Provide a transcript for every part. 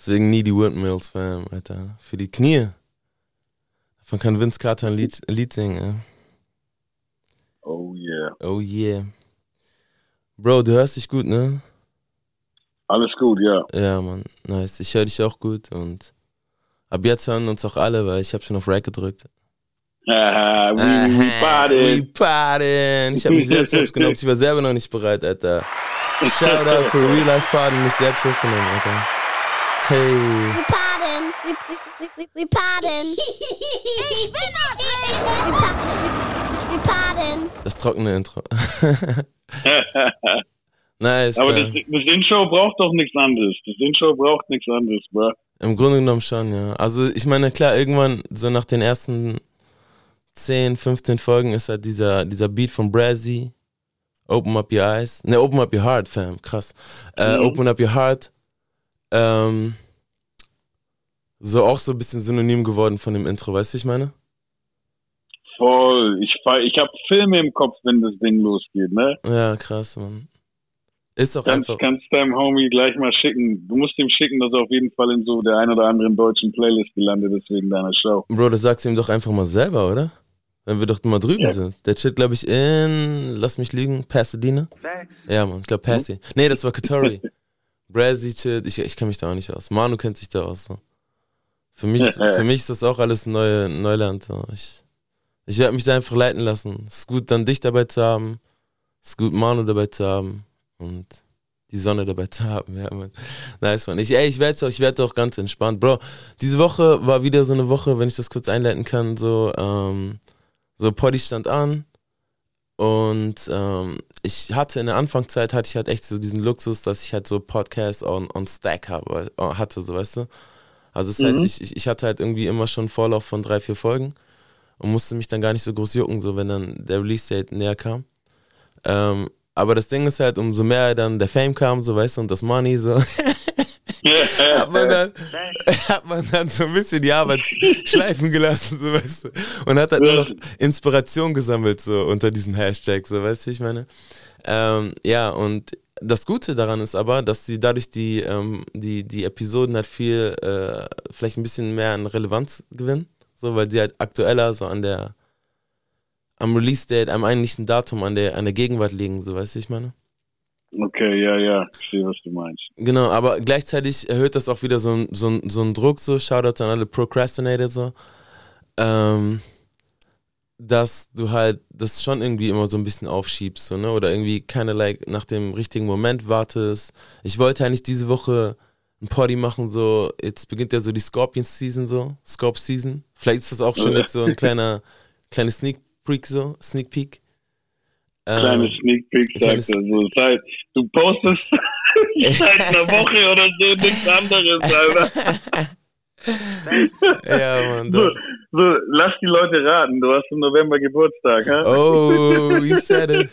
Deswegen nie die Windmills, Fam, Alter. Für die Knie. Davon kann Vince Carter ein Lied, ein Lied singen, ey. Oh yeah. Oh yeah. Bro, du hörst dich gut, ne? Alles gut, ja. Ja, Mann, nice. Ich höre dich auch gut und ab jetzt hören uns auch alle, weil ich habe schon auf Rack gedrückt. Haha, we, we We party. party. Ich habe mich selbst hochgenommen. Ich war selber noch nicht bereit, Alter. Shout out für Real Life Party, mich selbst hochgenommen, Alter. Hey. We pardon. We, we, we, we, pardon. we, pa- we, pardon. Das trockene Intro. nice, Aber das, das Intro braucht doch nichts anderes. Das Intro braucht nichts anderes, bro. Im Grunde genommen schon, ja. Also ich meine, klar, irgendwann, so nach den ersten 10, 15 Folgen ist halt dieser, dieser Beat von Brazzy. Open up your eyes. Ne, open up your heart, fam. Krass. Äh, Mhm. Open up your heart. Ähm, so auch so ein bisschen synonym geworden von dem Intro, weißt du, ich meine? Voll. Ich, ich habe Filme im Kopf, wenn das Ding losgeht, ne? Ja, krass, Mann. Ist doch Kannst, einfach. kannst deinem Homie gleich mal schicken. Du musst ihm schicken, dass er auf jeden Fall in so der ein oder anderen deutschen Playlist gelandet ist wegen deiner Show. Bro, das sagst du ihm doch einfach mal selber, oder? Wenn wir doch mal drüben Ja. sind. Der chillt, glaube ich, in, lass mich lügen, Pasadena. Ja, Mann, ich glaube Passy. Nee, das war Katori. Brazzy chillt, ich, ich kenne mich da auch nicht aus. Manu kennt sich da aus. So. Für, mich, ist- für mich ist das auch alles neue, Neuland. So. Ich, ich werde mich da einfach leiten lassen. Es ist gut, dann dich dabei zu haben. Es ist gut, Manu dabei zu haben. Und die Sonne dabei zu haben. Ja, Mann. Nice, Mann. Ich, ey, ich werde ich werd auch ganz entspannt. Bro, diese Woche war wieder so eine Woche, wenn ich das kurz einleiten kann, so, ähm, so Poddy stand an und ähm, ich hatte in der Anfangszeit hatte ich halt echt so diesen Luxus, dass ich halt so Podcasts on, on Stack habe, äh, hatte, so weißt du. Also das heißt, Mhm. ich, ich, ich hatte halt irgendwie immer schon einen Vorlauf von drei, vier Folgen und musste mich dann gar nicht so groß jucken, so wenn dann der Release-Date näher kam. Ähm, aber das Ding ist halt, umso mehr dann der Fame kam, so weißt du, und das Money, so, hat man dann, hat man dann so ein bisschen die Arbeit schleifen gelassen, so weißt du. Und hat halt nur noch Inspiration gesammelt, so unter diesem Hashtag, so weißt du, ich meine. Ähm, ja, und das Gute daran ist aber, dass sie dadurch die, ähm, die, die Episoden halt viel, äh, vielleicht ein bisschen mehr an Relevanz gewinnen, so, weil sie halt aktueller so an der, am Release-Date, am eigentlichen Datum, an der, an der Gegenwart liegen, so weißt du, ich meine. Okay, ja, ja. Ich sehe, was du meinst. Genau, aber gleichzeitig erhöht das auch wieder so, ein- so, ein- so einen Druck, so Shoutout an alle Procrastinator, so. Ähm, dass du halt das schon irgendwie immer so ein bisschen aufschiebst, so, ne? Oder irgendwie keine like nach dem richtigen Moment wartest. Ich wollte eigentlich diese Woche ein Party machen, so, jetzt beginnt ja so die Scorpion-Season, so, Scorp-Season. Vielleicht ist das auch schon jetzt so ein kleiner, kleines Sneak Peek, so, Sneak Peek. Ähm, Kleine Sneak Peek, sagt er. So, das heißt, du postest seit einer Woche oder so nichts anderes, Alter. ja, Mann, So, so, lass die Leute raten. Du hast im November Geburtstag, ha? Oh, he said it.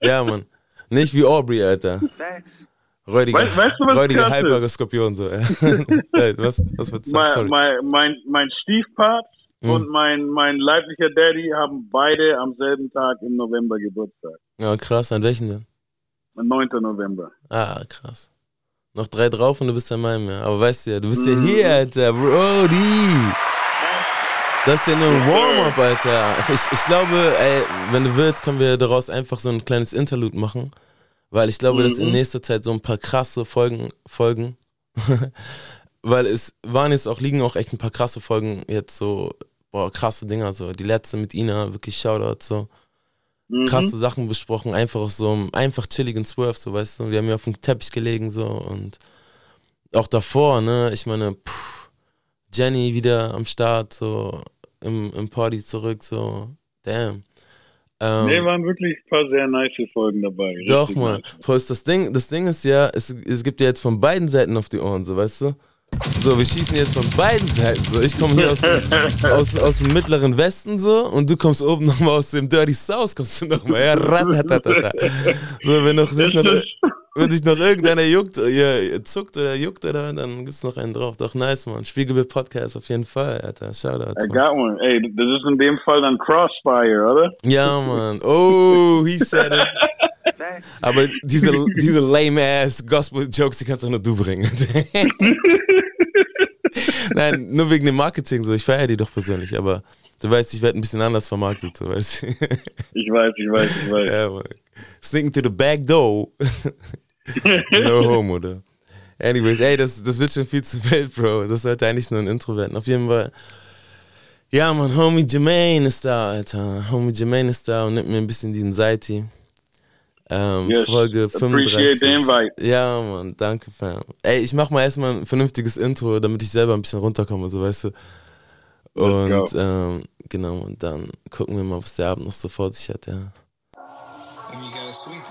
Ja, Mann. Nicht wie Aubrey, Alter. Räudiger, Weißt- weißt du, was räudiger halblager Skorpion, so. Was, was sagen? Mein, Sorry. mein, mein, mein Stiefpart Mhm. und mein, mein leiblicher Daddy haben beide am selben Tag im November Geburtstag. Ja, krass. An welchen denn? Am 9. November. Ah, krass. Noch drei drauf und du bist ja meinem, ja. Aber weißt du ja, du bist ja Mhm. hier, Alter. Brody. Das ist ja nur ein Warm-up, Alter. Ich, ich glaube, ey, wenn du willst, können wir daraus einfach so ein kleines Interlude machen. Weil ich glaube, dass in Mhm. nächster Zeit so ein paar krasse Folgen folgen. Weil es waren jetzt auch, liegen auch echt ein paar krasse Folgen jetzt so, boah, krasse Dinger so. Die letzte mit Ina, wirklich Shoutout so. Mhm. Krasse Sachen besprochen, einfach so einem einfach chilligen Swerve, so weißt du. Wir haben ja auf dem Teppich gelegen so und auch davor, ne, ich meine, pff, Jenny wieder am Start, so im, im Party zurück, so, damn. Ähm, Nee, waren wirklich ein paar sehr nice Folgen dabei. doch, Mann. nice. Das Ding, das Ding ist ja, es, es gibt ja jetzt von beiden Seiten auf die Ohren, so weißt du? So, wir schießen jetzt von beiden Seiten. So, ich komme hier aus, dem- aus, aus dem mittleren Westen so und du kommst oben nochmal aus dem Dirty South, kommst du nochmal. Ja, ratatatata. So, wenn noch sich noch, wenn sich noch irgendeiner juckt, ihr zuckt oder juckt oder dann gibt's noch einen drauf. Doch nice, man. Spiegelbild Podcast auf jeden Fall, Alter. Shoutout. I Man. got one. Ey, das ist in dem Fall dann Crossfire, oder? Ja, man. Oh, he said it. Aber diese, diese lame-ass Gospel-Jokes, die kannst auch nur du bringen. Nein, nur wegen dem Marketing so. Ich feiere die doch persönlich, aber du weißt, ich werde ein bisschen anders vermarktet, so weißt du. Ich weiß, ich weiß, ich weiß. Ja, man. Sneaking to the back door. no homo, oder? Anyways, ey, das, das wird schon viel zu wild, Bro. Das sollte eigentlich nur ein Intro werden. Auf jeden Fall. Ja, man, Homie Jermaine ist da, Alter. Homie Jermaine ist da und nimmt mir ein bisschen die Anxiety. Ähm, Yes, Folge appreciate 35. the invite. Ja, Mann, danke, Fam. Ey, ich mach mal erstmal ein vernünftiges Intro, damit ich selber ein bisschen runterkomme, so weißt du. Und ähm, genau, und dann gucken wir mal, was der Abend noch so vor sich hat, ja. When you got a sweet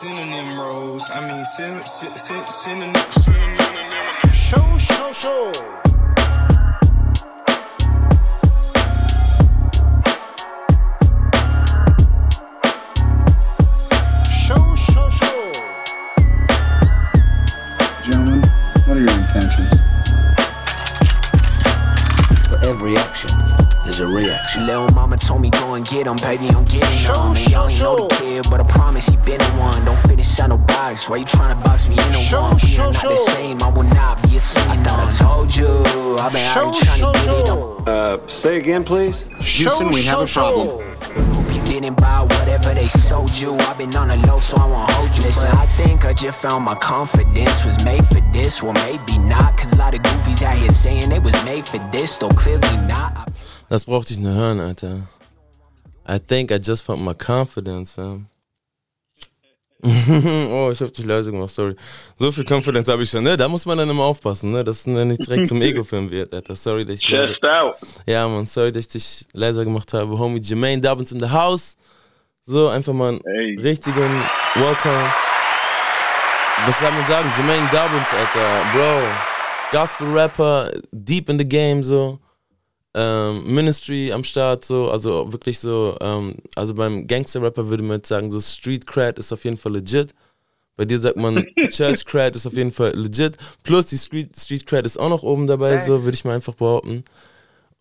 synonym rows. I mean, syn- sy- sy- synonym, synonym. Show, show, show. Show, show, show. Gentlemen, what are your intentions? For every action, there's a reaction. Little mama told me go and get him, baby, I'm getting Show, on. And show, y'all ain't know the show. kid, but I promise he been the one. Don't fit inside no box. Why you trying to box me in a Show, one? We show, are not the same, I will not be a single I thought I told you, I've been Show, out here trying show, to get it on. Uh, say again, please. Show, Houston, we have a problem. show. Hope you didn't buy whatever they sold you. I've been on the low, so I won't hold you. Listen, I think I just found my confidence was made for this. Well, maybe not, cause a lot of goofies out here saying they was made for this, though clearly not. I Das brauchte ich nur hören, Alter. I think I just found my confidence, fam. oh, ich hab dich leise gemacht, sorry. So viel Confidence habe ich schon, ne? Da muss man dann immer aufpassen, ne? Dass es nicht direkt zum Ego-Film wird, Alter. Sorry, dass ich Chest out. Ja, man, sorry, dass ich dich leiser gemacht habe. Homie Jermaine Dobbins in the house. So, einfach mal einen Hey. richtigen Welcome. Was soll man sagen? Jermaine Dobbins, Alter. Bro. Gospel-Rapper, deep in the game, so. Ähm, Ministry am Start, so. Also wirklich so. Ähm, also beim Gangster-Rapper würde man jetzt sagen, so Street Cred ist auf jeden Fall legit. Bei dir sagt man, Church Cred ist auf jeden Fall legit. Plus die Street, Street Cred ist auch noch oben dabei, so würde ich mal einfach behaupten.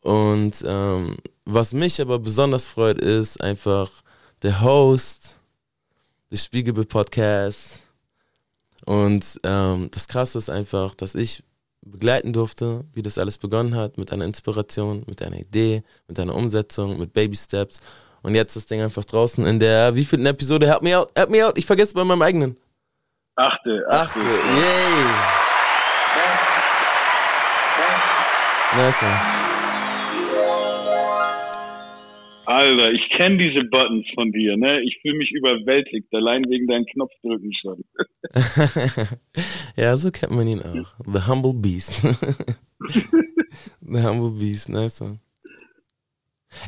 Und ähm, was mich aber besonders freut, ist einfach der Host des Spiegelbild Podcasts. Und ähm, das Krasse ist einfach, dass ich begleiten durfte, wie das alles begonnen hat, mit einer Inspiration, mit einer Idee, mit einer Umsetzung, mit Baby Steps. Und jetzt das Ding einfach draußen in der, wie viel Episode? Help me out, help me out, ich vergesse bei meinem eigenen. Achte, achte. Achte, yay! Nice one. Alter, ich kenne diese Buttons von dir, ne? Ich fühle mich überwältigt, allein wegen deinen Knopfdrücken schon. ja, so kennt man ihn auch. The Humble Beast. The Humble Beast, nice one.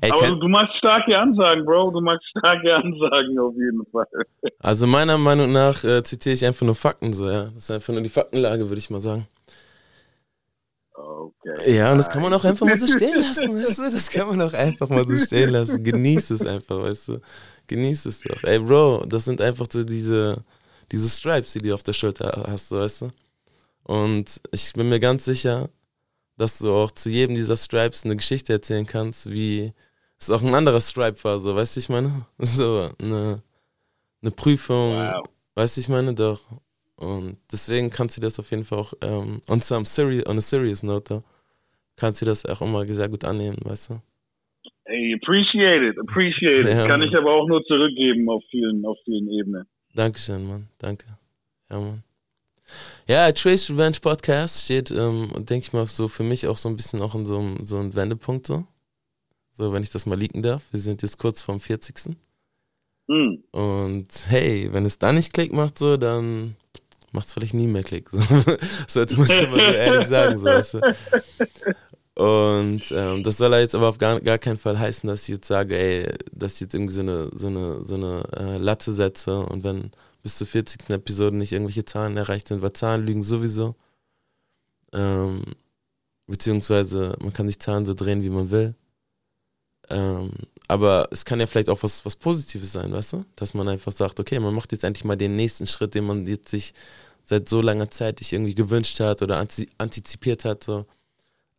Ey, Aber du machst starke Ansagen, Bro. Du machst starke Ansagen auf jeden Fall. also meiner Meinung nach äh, zitiere ich einfach nur Fakten so, ja. Das ist einfach nur die Faktenlage, würde ich mal sagen. Okay. Ja, und das kann man auch einfach mal so stehen lassen, weißt du? Das kann man auch einfach mal so stehen lassen. Genieß es einfach, weißt du? Genieß es doch. Ey, Bro, das sind einfach so diese, diese Stripes, die du auf der Schulter hast, weißt du? Und ich bin mir ganz sicher, dass du auch zu jedem dieser Stripes eine Geschichte erzählen kannst, wie es auch ein anderer Stripe war, so, weißt du, ich meine? So, eine, eine Prüfung, Wow. weißt du, ich meine? Doch. Und deswegen kannst du das auf jeden Fall auch, ähm, on, some seri on a serious note, kannst du das auch immer sehr gut annehmen, weißt du? Hey, appreciate it, appreciate it. Ja, Kann Mann. ich aber auch nur zurückgeben auf vielen, auf vielen Ebenen. Dankeschön, Mann. Danke. Ja, Mann. Ja, Trace Revenge Podcast steht, ähm, denke ich mal, so für mich auch so ein bisschen auch in so einem so einem Wendepunkt so. So, wenn ich das mal leaken darf. Wir sind jetzt kurz vorm 40. Hm. Und hey, wenn es da nicht Klick macht, so, dann macht es vielleicht nie mehr Klick. So. Sollte man schon mal so ehrlich sagen, so, weißt du. Und ähm, das soll jetzt aber auf gar, gar keinen Fall heißen, dass ich jetzt sage, ey, dass ich jetzt irgendwie so eine, so eine, so eine äh, Latte setze und wenn bis zur 40. Episode nicht irgendwelche Zahlen erreicht sind, weil Zahlen lügen sowieso. Ähm, beziehungsweise man kann sich Zahlen so drehen, wie man will. Ähm, aber es kann ja vielleicht auch was, was Positives sein, weißt du? Dass man einfach sagt, okay, man macht jetzt endlich mal den nächsten Schritt, den man jetzt sich seit so langer Zeit sich irgendwie gewünscht hat oder anti antizipiert hat. So.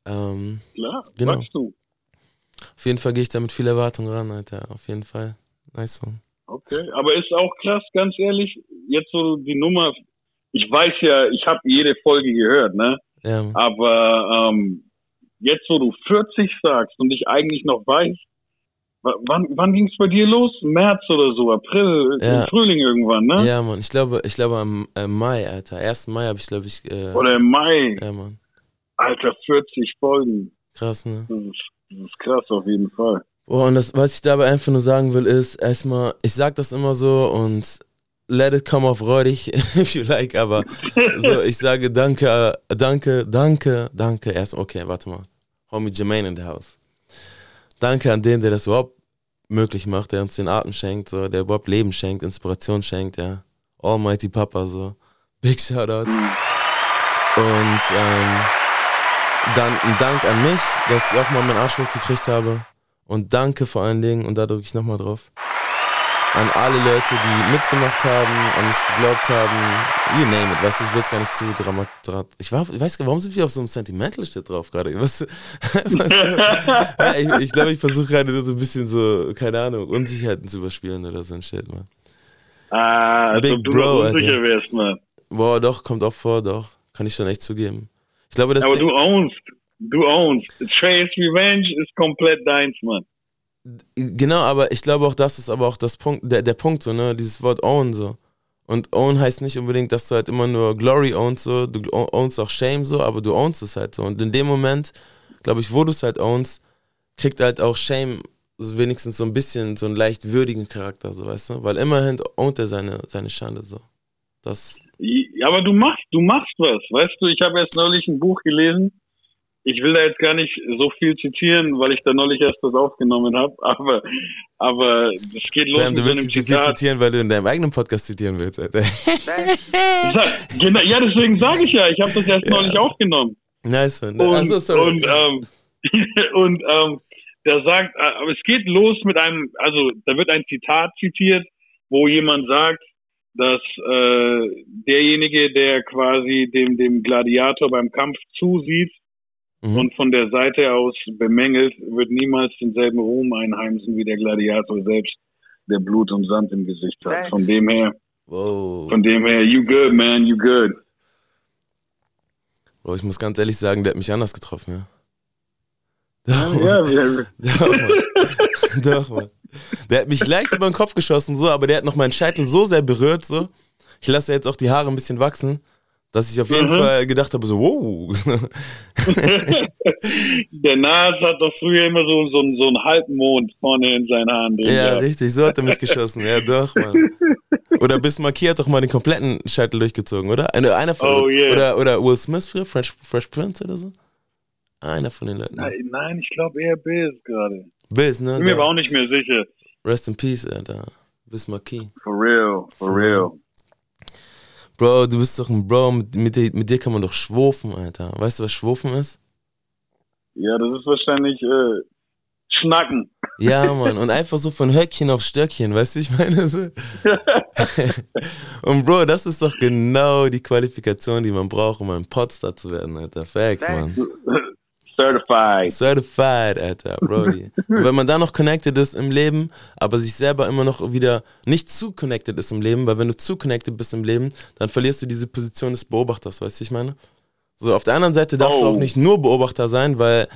Ähm, Klar, Genau. sagst du. auf jeden Fall gehe ich da mit viel Erwartung ran, Alter. Auf jeden Fall. Nice one. Okay. Aber ist auch krass, ganz ehrlich, jetzt so die Nummer, ich weiß ja, ich habe jede Folge gehört, ne? Ja, Aber ähm, jetzt, wo du 40 sagst und ich eigentlich noch weiß, wa- wann, wann ging es bei dir los? März oder so, April, Ja. im Frühling irgendwann, ne? ja, Mann. Ich glaube, ich glaube am äh, Mai, Alter. 1. Mai habe ich, glaube ich. Äh, Oder im Mai, ja, Mann. Alter, 40 Folgen. Krass, ne? Das ist, das ist krass auf jeden Fall. Boah, und das, was ich dabei einfach nur sagen will, ist erstmal, ich sag das immer so und let it come off räudig, if you like, aber so, ich sage danke, danke, danke, danke. Erst, okay, warte mal. Homie Jermaine in the house. Danke an den, der das überhaupt möglich macht, der uns den Atem schenkt, so, der überhaupt Leben schenkt, Inspiration schenkt, ja. Almighty Papa, so. Big Shoutout. Und ähm, dann ein Dank an mich, dass ich auch mal meinen Arsch hochgekriegt habe. Und danke vor allen Dingen, und da drücke ich nochmal drauf, an alle Leute, die mitgemacht haben, an mich geglaubt haben. You name it, weißt du, ich will jetzt gar nicht zu dramatisch. Ich, war, ich weiß gar nicht, warum sind wir auf so einem Sentimental Shit drauf gerade? Was, was, ich ich glaube, ich versuche gerade so ein bisschen so, keine Ahnung, Unsicherheiten zu überspielen oder so ein Shit, man. Ah, als Big du Bro, unsicher wärst, Mann. Boah, doch, kommt auch vor, doch. Kann ich schon echt zugeben. Ich glaube, das Aber du ownst. Du ownst. Trey's Revenge ist komplett deins, Mann. Genau, aber ich glaube auch, das ist aber auch das Punkt, der, der Punkt, so, ne, dieses Wort own so. Und own heißt nicht unbedingt, dass du halt immer nur Glory ownst, so, du ownst auch Shame so, aber du ownst es halt so. Und in dem Moment, glaube ich, wo du es halt ownst, kriegt halt auch Shame wenigstens so ein bisschen so einen leicht würdigen Charakter, so, weißt du? Weil immerhin ownt er seine, seine Schande so. Das, Ja, aber du machst, du machst was. Weißt du, ich habe erst neulich ein Buch gelesen. Ich will da jetzt gar nicht so viel zitieren, weil ich da neulich erst das aufgenommen habe. Aber, aber es geht los mit du willst nicht so viel zitieren, weil du in deinem eigenen Podcast zitieren willst, Alter. Genau, ja, deswegen sage ich ja, ich habe das erst Ja. neulich aufgenommen. Nice, man. Und, Also, sorry. und, ähm, und ähm, der sagt, äh, aber es geht los mit einem, also da wird ein Zitat zitiert, wo jemand sagt, dass äh, derjenige, der quasi dem, dem Gladiator beim Kampf zusieht Mhm. und von der Seite aus bemängelt, wird niemals denselben Ruhm einheimsen wie der Gladiator selbst, der Blut und Sand im Gesicht hat. Von dem her, wow. von dem her, you good, man, you good. Bro, ich muss ganz ehrlich sagen, der hat mich anders getroffen, ja. Doch, Mann. Ja, wir, Doch, Mann. Doch, Mann. Der hat mich leicht über den Kopf geschossen, so, aber der hat noch meinen Scheitel so sehr berührt, so. Ich lasse jetzt auch die Haare ein bisschen wachsen, dass ich auf jeden Mhm. Fall gedacht habe, so, wow. Der Nas hat doch früher immer so, so, so einen Halbmond vorne in seinen Haaren ja, gehabt. richtig, so hat er mich geschossen. Ja, doch, Mann. Oder Bismarck hat doch mal den kompletten Scheitel durchgezogen, oder? Einer, einer von, Oh, yeah. oder, oder Will Smith früher, Fresh, Fresh Prince oder so? Einer von den Leuten. Nein, nein, ich glaube eher Biz gerade. Biz, ne? Bin mir aber auch nicht mehr sicher. Rest in Peace, Alter. Bismarck. For real, for real. Bro, du bist doch ein Bro, mit, mit, dir, mit dir kann man doch schwurfen, Alter. Weißt du, was schwurfen ist? Ja, das ist wahrscheinlich äh, Schnacken. Ja, Mann. Und einfach so von Höckchen auf Stöckchen, weißt du, ich meine? So. Und Bro, das ist doch genau die Qualifikation, die man braucht, um ein Podstar zu werden, Alter. Facts, Mann. Certified. Certified, Alter, Brody. Wenn man da noch connected ist im Leben, aber sich selber immer noch wieder nicht zu connected ist im Leben, weil wenn du zu connected bist im Leben, dann verlierst du diese Position des Beobachters, weißt du, ich meine? So, auf der anderen Seite darfst du Oh. auch nicht nur Beobachter sein, weil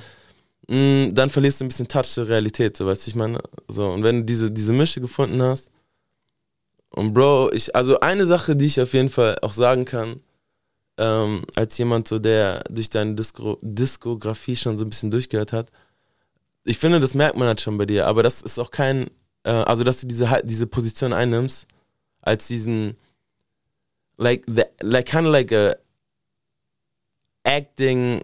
mh, dann verlierst du ein bisschen Touch zur Realität, so, weißt du, ich meine? So, und wenn du diese, diese Mische gefunden hast, und Bro, ich, also eine Sache, die ich auf jeden Fall auch sagen kann, ähm, als jemand, so, der durch deine Disko Diskografie schon so ein bisschen durchgehört hat. Ich finde, das merkt man halt schon bei dir, aber das ist auch kein, äh, also dass du diese, diese Position einnimmst, als diesen, like, the, like kind of like a acting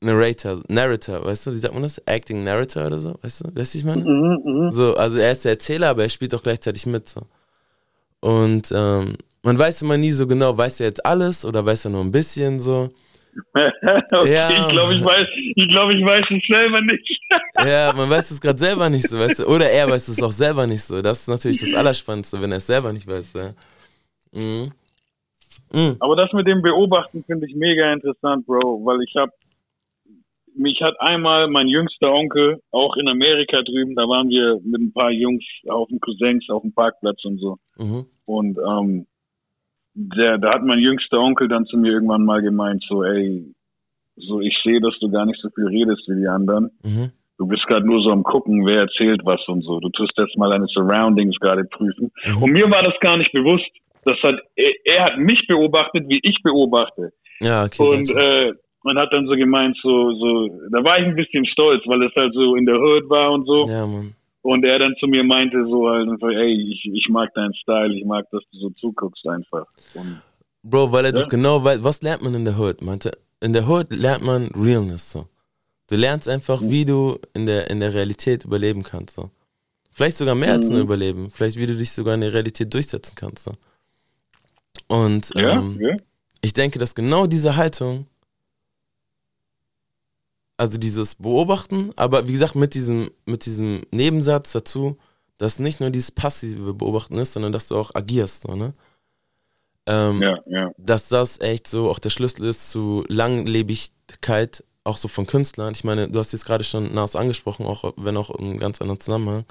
narrator, narrator, weißt du, wie sagt man das? Acting narrator oder so, weißt du, weißt du, wie ich meine? Mhm, mhm. So, also er ist der Erzähler, aber er spielt auch gleichzeitig mit. So. Und ähm, man weiß immer nie so genau, weiß er jetzt alles oder weiß er nur ein bisschen so. okay, Ja. Ich glaube, ich weiß, ich glaube, ich weiß es selber nicht. Ja, man weiß es gerade selber nicht so, weißt du? Oder er weiß es auch selber nicht so. Das ist natürlich das Allerspannendste, wenn er es selber nicht weiß. Ja. Mhm. Mhm. Aber das mit dem Beobachten finde ich mega interessant, Bro, weil ich habe mich hat einmal mein jüngster Onkel, auch in Amerika drüben, da waren wir mit ein paar Jungs auf dem Cousins auf dem Parkplatz und so. Mhm. Und ähm, der, da hat mein jüngster Onkel dann zu mir irgendwann mal gemeint, so, ey, so ich sehe, dass du gar nicht so viel redest wie die anderen. Mhm. Du bist gerade nur so am gucken, wer erzählt was und so. Du tust jetzt mal deine Surroundings gerade prüfen. Mhm. Und mir war das gar nicht bewusst. Das hat, er, er hat mich beobachtet, wie ich beobachte. Ja, okay. Und gotcha. äh, man hat dann so gemeint, so, so, da war ich ein bisschen stolz, weil es halt so in der Hood war und so. ja, Mann. Und er dann zu mir meinte so halt, so, ey, ich, ich mag deinen Style, ich mag, dass du so zuguckst einfach. Und Bro, weil er Ja. doch genau weiß, was lernt man in der Hood, meinte? In der Hood lernt man Realness, so. Du lernst einfach, wie du in der, in der Realität überleben kannst, so. Vielleicht sogar mehr als nur Mhm. überleben. Vielleicht, wie du dich sogar in der Realität durchsetzen kannst, so. Und ja, ähm, ja. ich denke, dass genau diese Haltung, also dieses Beobachten, aber wie gesagt, mit diesem, mit diesem Nebensatz dazu, dass nicht nur dieses passive Beobachten ist, sondern dass du auch agierst, so, ne? Ähm, ja, ja. dass das echt so auch der Schlüssel ist zu Langlebigkeit, auch so von Künstlern. Ich meine, du hast jetzt gerade schon Nas angesprochen, auch wenn auch im ganz anderen Zusammenhang.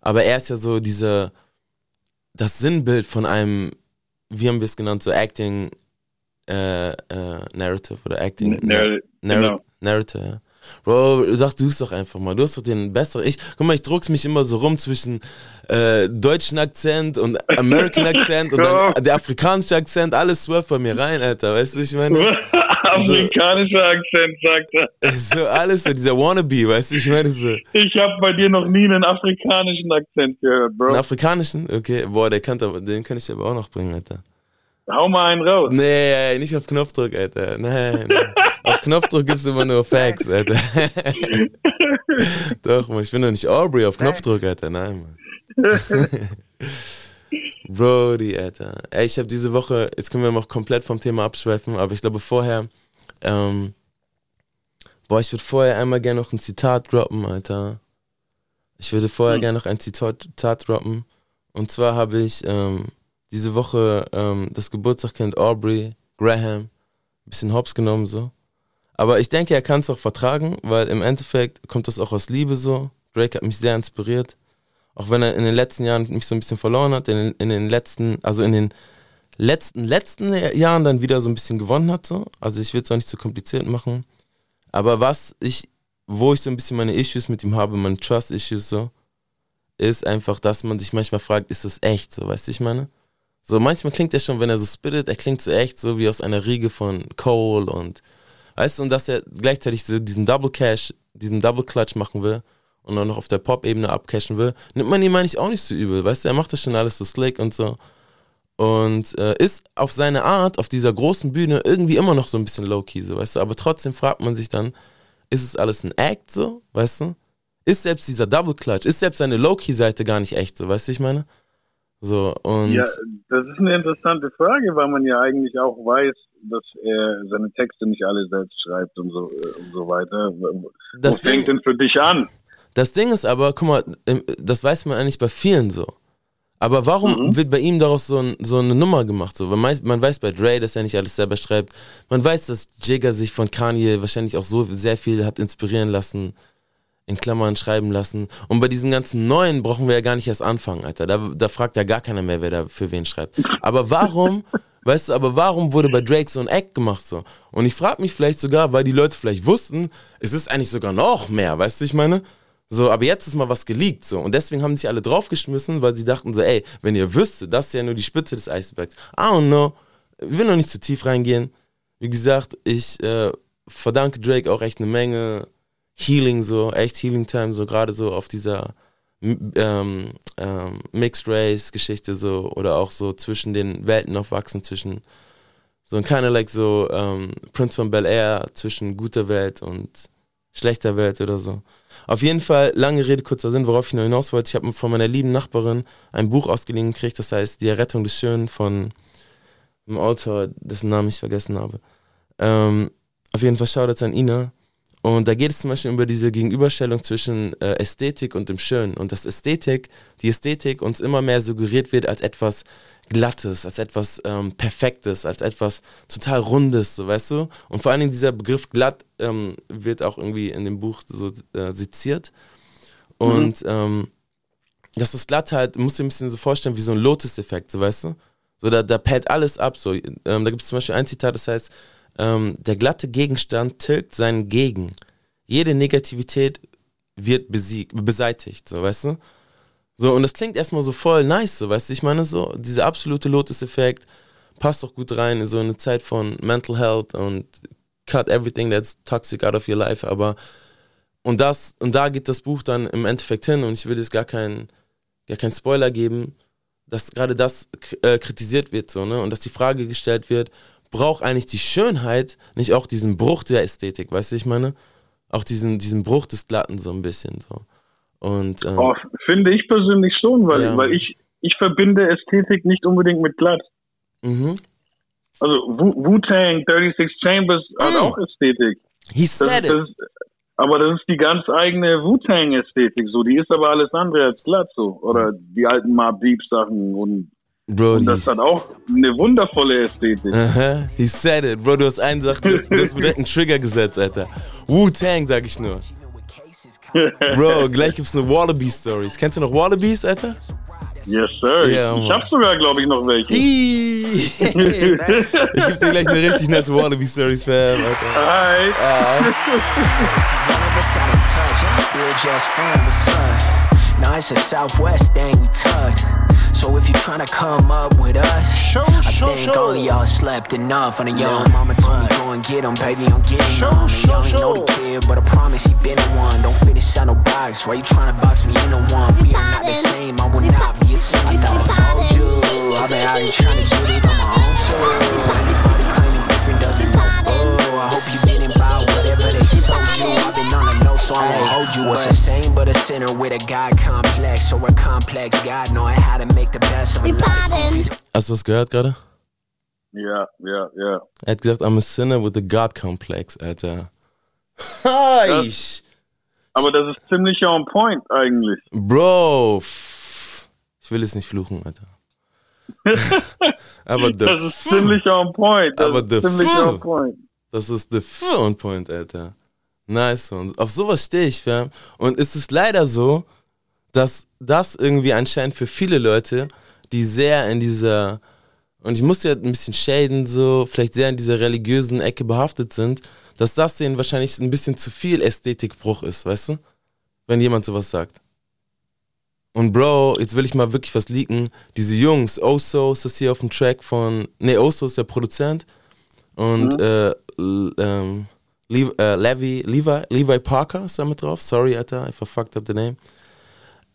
Aber er ist ja so diese, das Sinnbild von einem, wie haben wir es genannt, so Acting äh, äh, Narrative oder Acting Nar- Narr genau. Narrative, ja. Bro, sag du es doch einfach mal. Du hast doch den besseren. Ich, guck mal, ich druck's mich immer so rum zwischen äh, deutschen Akzent und American Akzent und dann der afrikanische Akzent, alles swirft bei mir rein, Alter. Weißt du, ich meine? Amerikanischer Akzent, sagt er. So alles, so dieser Wannabe, weißt du, ich meine so. Ich habe bei dir noch nie einen afrikanischen Akzent gehört, Bro. Einen afrikanischen? Okay, boah, der kann den kann ich aber auch noch bringen, Alter. Hau mal einen raus. Nee, nicht auf Knopfdruck, Alter. Nein. nein. auf Knopfdruck gibt's immer nur Facts, Alter. doch, Mann, ich bin doch nicht Aubrey auf Knopfdruck, Alter. Nein, Mann. Brody, Alter. Ey, ich habe diese Woche, jetzt können wir noch komplett vom Thema abschweifen, aber ich glaube vorher, ähm, boah, ich würde vorher einmal gerne noch ein Zitat droppen, Alter. Ich würde vorher Hm. gerne noch ein Zitat, Zitat droppen. Und zwar habe ich ähm, diese Woche ähm, das Geburtstagskind Aubrey Graham ein bisschen hops genommen so. Aber ich denke, er kann es auch vertragen, weil im Endeffekt kommt das auch aus Liebe so. Drake hat mich sehr inspiriert. Auch wenn er in den letzten Jahren mich so ein bisschen verloren hat, in, den- in den letzten, also in den letzten, letzten Jahren dann wieder so ein bisschen gewonnen hat so. Also ich will es auch nicht zu kompliziert machen. Aber was ich, wo ich so ein bisschen meine Issues mit ihm habe, meine Trust-Issues so, ist einfach, dass man sich manchmal fragt, ist das echt so, weißt du, ich meine? So manchmal klingt er schon, wenn er so spittet, er klingt so echt, so wie aus einer Riege von Cole und, weißt du, und dass er gleichzeitig so diesen Double Cash, diesen Double Clutch machen will und dann noch auf der Pop-Ebene abcashen will, nimmt man ihm eigentlich auch nicht so übel, weißt du, er macht das schon alles so slick und so. Und äh, ist auf seine Art, auf dieser großen Bühne, irgendwie immer noch so ein bisschen low-key, so, weißt du, aber trotzdem fragt man sich dann, ist es alles ein Act, so, weißt du? Ist selbst dieser Double Clutch, ist selbst seine Low-Key-Seite gar nicht echt, so, weißt du, ich meine? So, und. Ja, das ist eine interessante Frage, weil man ja eigentlich auch weiß, dass er seine Texte nicht alle selbst schreibt und so, äh, und so weiter. Wo Das fängt Ding- denn für dich an? Das Ding ist aber, guck mal, das weiß man eigentlich bei vielen so. Aber warum wird bei ihm daraus so, ein, so eine Nummer gemacht? So? Man, weiß, man weiß bei Dre, dass er nicht alles selber schreibt. Man weiß, dass Jigger sich von Kanye wahrscheinlich auch so sehr viel hat inspirieren lassen, in Klammern schreiben lassen. Und bei diesen ganzen Neuen brauchen wir ja gar nicht erst anfangen, Alter. Da, da fragt ja gar keiner mehr, wer da für wen schreibt. Aber warum, weißt du, aber warum wurde bei Drake so ein Act gemacht so? Und ich frage mich vielleicht sogar, weil die Leute vielleicht wussten, es ist eigentlich sogar noch mehr, weißt du, ich meine? So, aber jetzt ist mal was geleakt, so. Und deswegen haben sich alle draufgeschmissen, weil sie dachten so, ey, wenn ihr wüsstet, das ist ja nur die Spitze des Eisbergs. I don't know. Ich will noch nicht zu tief reingehen. Wie gesagt, ich äh, verdanke Drake auch echt eine Menge Healing, so, echt Healing Time, so gerade so auf dieser ähm, ähm, Mixed Race Geschichte, so, oder auch so zwischen den Welten aufwachsen, zwischen so ein kind of like so ähm, Prince von Bel Air, zwischen guter Welt und schlechter Welt oder so. Auf jeden Fall, lange Rede, kurzer Sinn, worauf ich noch hinaus wollte. Ich habe von meiner lieben Nachbarin ein Buch ausgeliehen gekriegt, das heißt Die Errettung des Schönen von einem Autor, dessen Namen ich vergessen habe. Ähm, auf jeden Fall Shoutouts an Ina. Und da geht es zum Beispiel über diese Gegenüberstellung zwischen äh, Ästhetik und dem Schönen. Und das Ästhetik, die Ästhetik uns immer mehr suggeriert wird als etwas Glattes, als etwas ähm, Perfektes, als etwas total Rundes, so weißt du? Und vor allen Dingen dieser Begriff glatt ähm, wird auch irgendwie in dem Buch so äh, seziert. Und mhm. ähm, dass das glatt halt, musst du dir ein bisschen so vorstellen, wie so ein Lotus-Effekt, so weißt du? So, da, da pellt alles ab. So. Ähm, da gibt es zum Beispiel ein Zitat, das heißt, ähm, der glatte Gegenstand tilgt seinen Gegen. Jede Negativität wird besiegt, beseitigt, so, weißt du? So, und das klingt erstmal so voll nice, so, weißt du? Ich meine, so, dieser absolute Lotus-Effekt passt doch gut rein in so eine Zeit von Mental Health und cut everything that's toxic out of your life, aber und das, und da geht das Buch dann im Endeffekt hin und ich will jetzt gar keinen gar keinen Spoiler geben, dass gerade das äh, kritisiert wird, so, ne? Und dass die Frage gestellt wird, braucht eigentlich die Schönheit nicht auch diesen Bruch der Ästhetik, weißt du, ich meine? Auch diesen, diesen Bruch des Glatten so ein bisschen so. Und, ähm, oh, finde ich persönlich schon, weil, ja. weil ich, ich verbinde Ästhetik nicht unbedingt mit glatt. Mhm. Also Wu-Tang, 36 Chambers hat auch Ästhetik. He said das, das, aber das ist die ganz eigene Wu-Tang-Ästhetik, so. Die ist aber alles andere als glatt, so. Oder die alten Mob Deep Sachen und Bro, und das hat auch eine wundervolle Ästhetik. Aha, he said it. Bro, du hast einen Sache, du hast, du hast direkt einen Trigger gesetzt, Alter. Wu-Tang, sag ich nur. Bro, gleich gibt's eine Wallaby-Stories. Kennst du noch Wallabies, Alter? Yes, sir. Yeah, ich hab sogar, glaube ich, noch welche. ich geb dir gleich eine richtig nice Wallaby-Stories, Fam, Alter. Hi. Ah. Nice and Southwest thing we tucked. So if you're trying to come up with us, show, I show, think show. all of y'all slept enough. And a young yeah. mama told me go and get him, baby, I'm getting show, on. Show, young know the kid, but I promise he been a one. Don't fit inside no box. Why you trying to box me in a one? We are not the same. I will not be a son. I thought I told you. I've been out here trying to get it on my own too. Anybody claiming different doesn't know. Oh, I hope you been about whatever they sold you. I've been on the so I won't hold you. What's the same but a sinner with a God complex or a complex God knowing how to make the best of a Hast du das gehört gerade? Ja, ja, ja. Er hat gesagt, I'm a sinner with a God complex, Alter. Das, aber das ist ziemlich on point eigentlich. Bro, ich will es nicht fluchen, Alter. aber das ist ziemlich on point. Das aber ist ziemlich on point. Das ist the on point, Alter. Nice, und auf sowas stehe ich, fam. Und es ist leider so, dass das irgendwie anscheinend für viele Leute, die sehr in dieser, und ich muss ja ein bisschen shaden, so, vielleicht sehr in dieser religiösen Ecke behaftet sind, dass das denen wahrscheinlich ein bisschen zu viel Ästhetikbruch ist, weißt du? Wenn jemand sowas sagt. Und Bro, jetzt will ich mal wirklich was leaken. Diese Jungs, Oso ist das hier auf dem Track von, nee, Oso ist der Produzent. Und, mhm. äh, ähm, Levi, äh, Levi, Levi, Levi Parker ist da mit drauf. Sorry, Alter, I fucked up the name.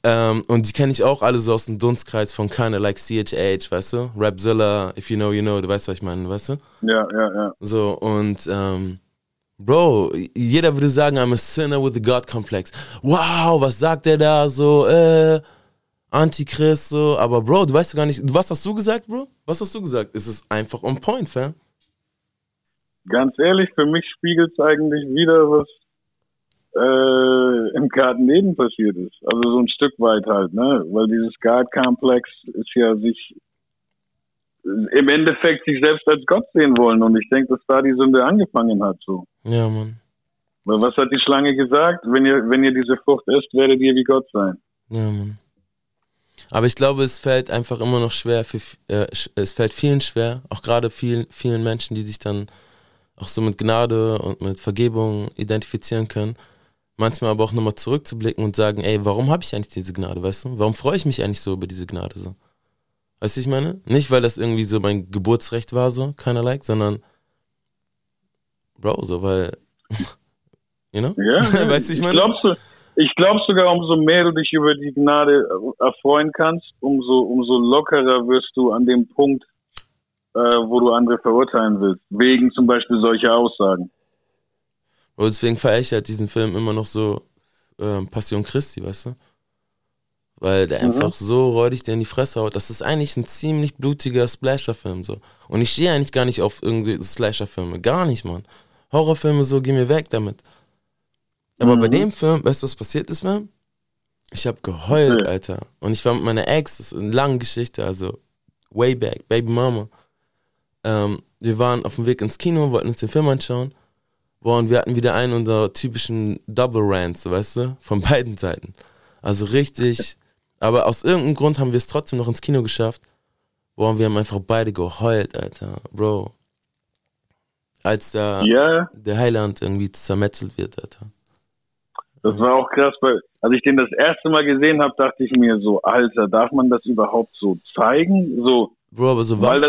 Ähm, und die kenne ich auch alle so aus dem Dunstkreis von kinda like CHH, weißt du? Rapzilla, if you know, you know, du weißt, was ich meine, weißt du? Ja, ja, ja. So, und, ähm, Bro, jeder würde sagen, I'm a sinner with a God complex. Wow, was sagt der da so, äh, Antichrist, so, aber Bro, du weißt gar nicht, was hast du gesagt, Bro? Was hast du gesagt? Es ist einfach on point, fam ganz ehrlich, für mich spiegelt es eigentlich wieder, was äh, im Garten Eden passiert ist. Also so ein Stück weit halt, ne? Weil dieses Guard-Komplex ist ja sich im Endeffekt sich selbst als Gott sehen wollen. Und ich denke, dass da die Sünde angefangen hat so. Ja, Mann. Weil was hat die Schlange gesagt? Wenn ihr, wenn ihr diese Frucht esst, werdet ihr wie Gott sein. Ja, Mann. Aber ich glaube, es fällt einfach immer noch schwer für äh, es fällt vielen schwer, auch gerade vielen, vielen Menschen, die sich dann auch so mit Gnade und mit Vergebung identifizieren können. Manchmal aber auch nochmal zurückzublicken und sagen, ey, warum habe ich eigentlich diese Gnade, weißt du? Warum freue ich mich eigentlich so über diese Gnade so? Weißt du, ich meine? Nicht, weil das irgendwie so mein Geburtsrecht war, so, keiner like, sondern Bro, so, weil, you know? Ja, weißt du, ich meine? Glaubst ich glaube sogar, umso mehr du dich über die Gnade erfreuen kannst, umso, umso lockerer wirst du an dem Punkt äh, wo du andere verurteilen willst, wegen zum Beispiel solcher Aussagen. Und deswegen ich halt diesen Film immer noch so äh, Passion Christi, weißt du? Weil der mhm. einfach so räudig dir in die Fresse haut. Das ist eigentlich ein ziemlich blutiger Splasher-Film so. Und ich stehe eigentlich gar nicht auf irgendwie Slasher-Filme. Gar nicht, Mann. Horrorfilme so, geh mir weg damit. Aber Mhm. bei dem Film, weißt du, was passiert ist, Fam? Ich habe geheult. Alter. Und ich war mit meiner Ex, das ist eine lange Geschichte, also way back, Baby Mama. Ähm, wir waren auf dem Weg ins Kino, wollten uns den Film anschauen. Boah, und wir hatten wieder einen unserer typischen Double Rants, weißt du, von beiden Seiten. Also richtig, aber aus irgendeinem Grund haben wir es trotzdem noch ins Kino geschafft. Boah, und wir haben einfach beide geheult, Alter, Bro. Als da Ja, der Heiland irgendwie zermetzelt wird, Alter. das war auch krass, weil als ich den das erste Mal gesehen habe, dachte ich mir so, Alter, darf man das überhaupt so zeigen? So, Bro, aber so war,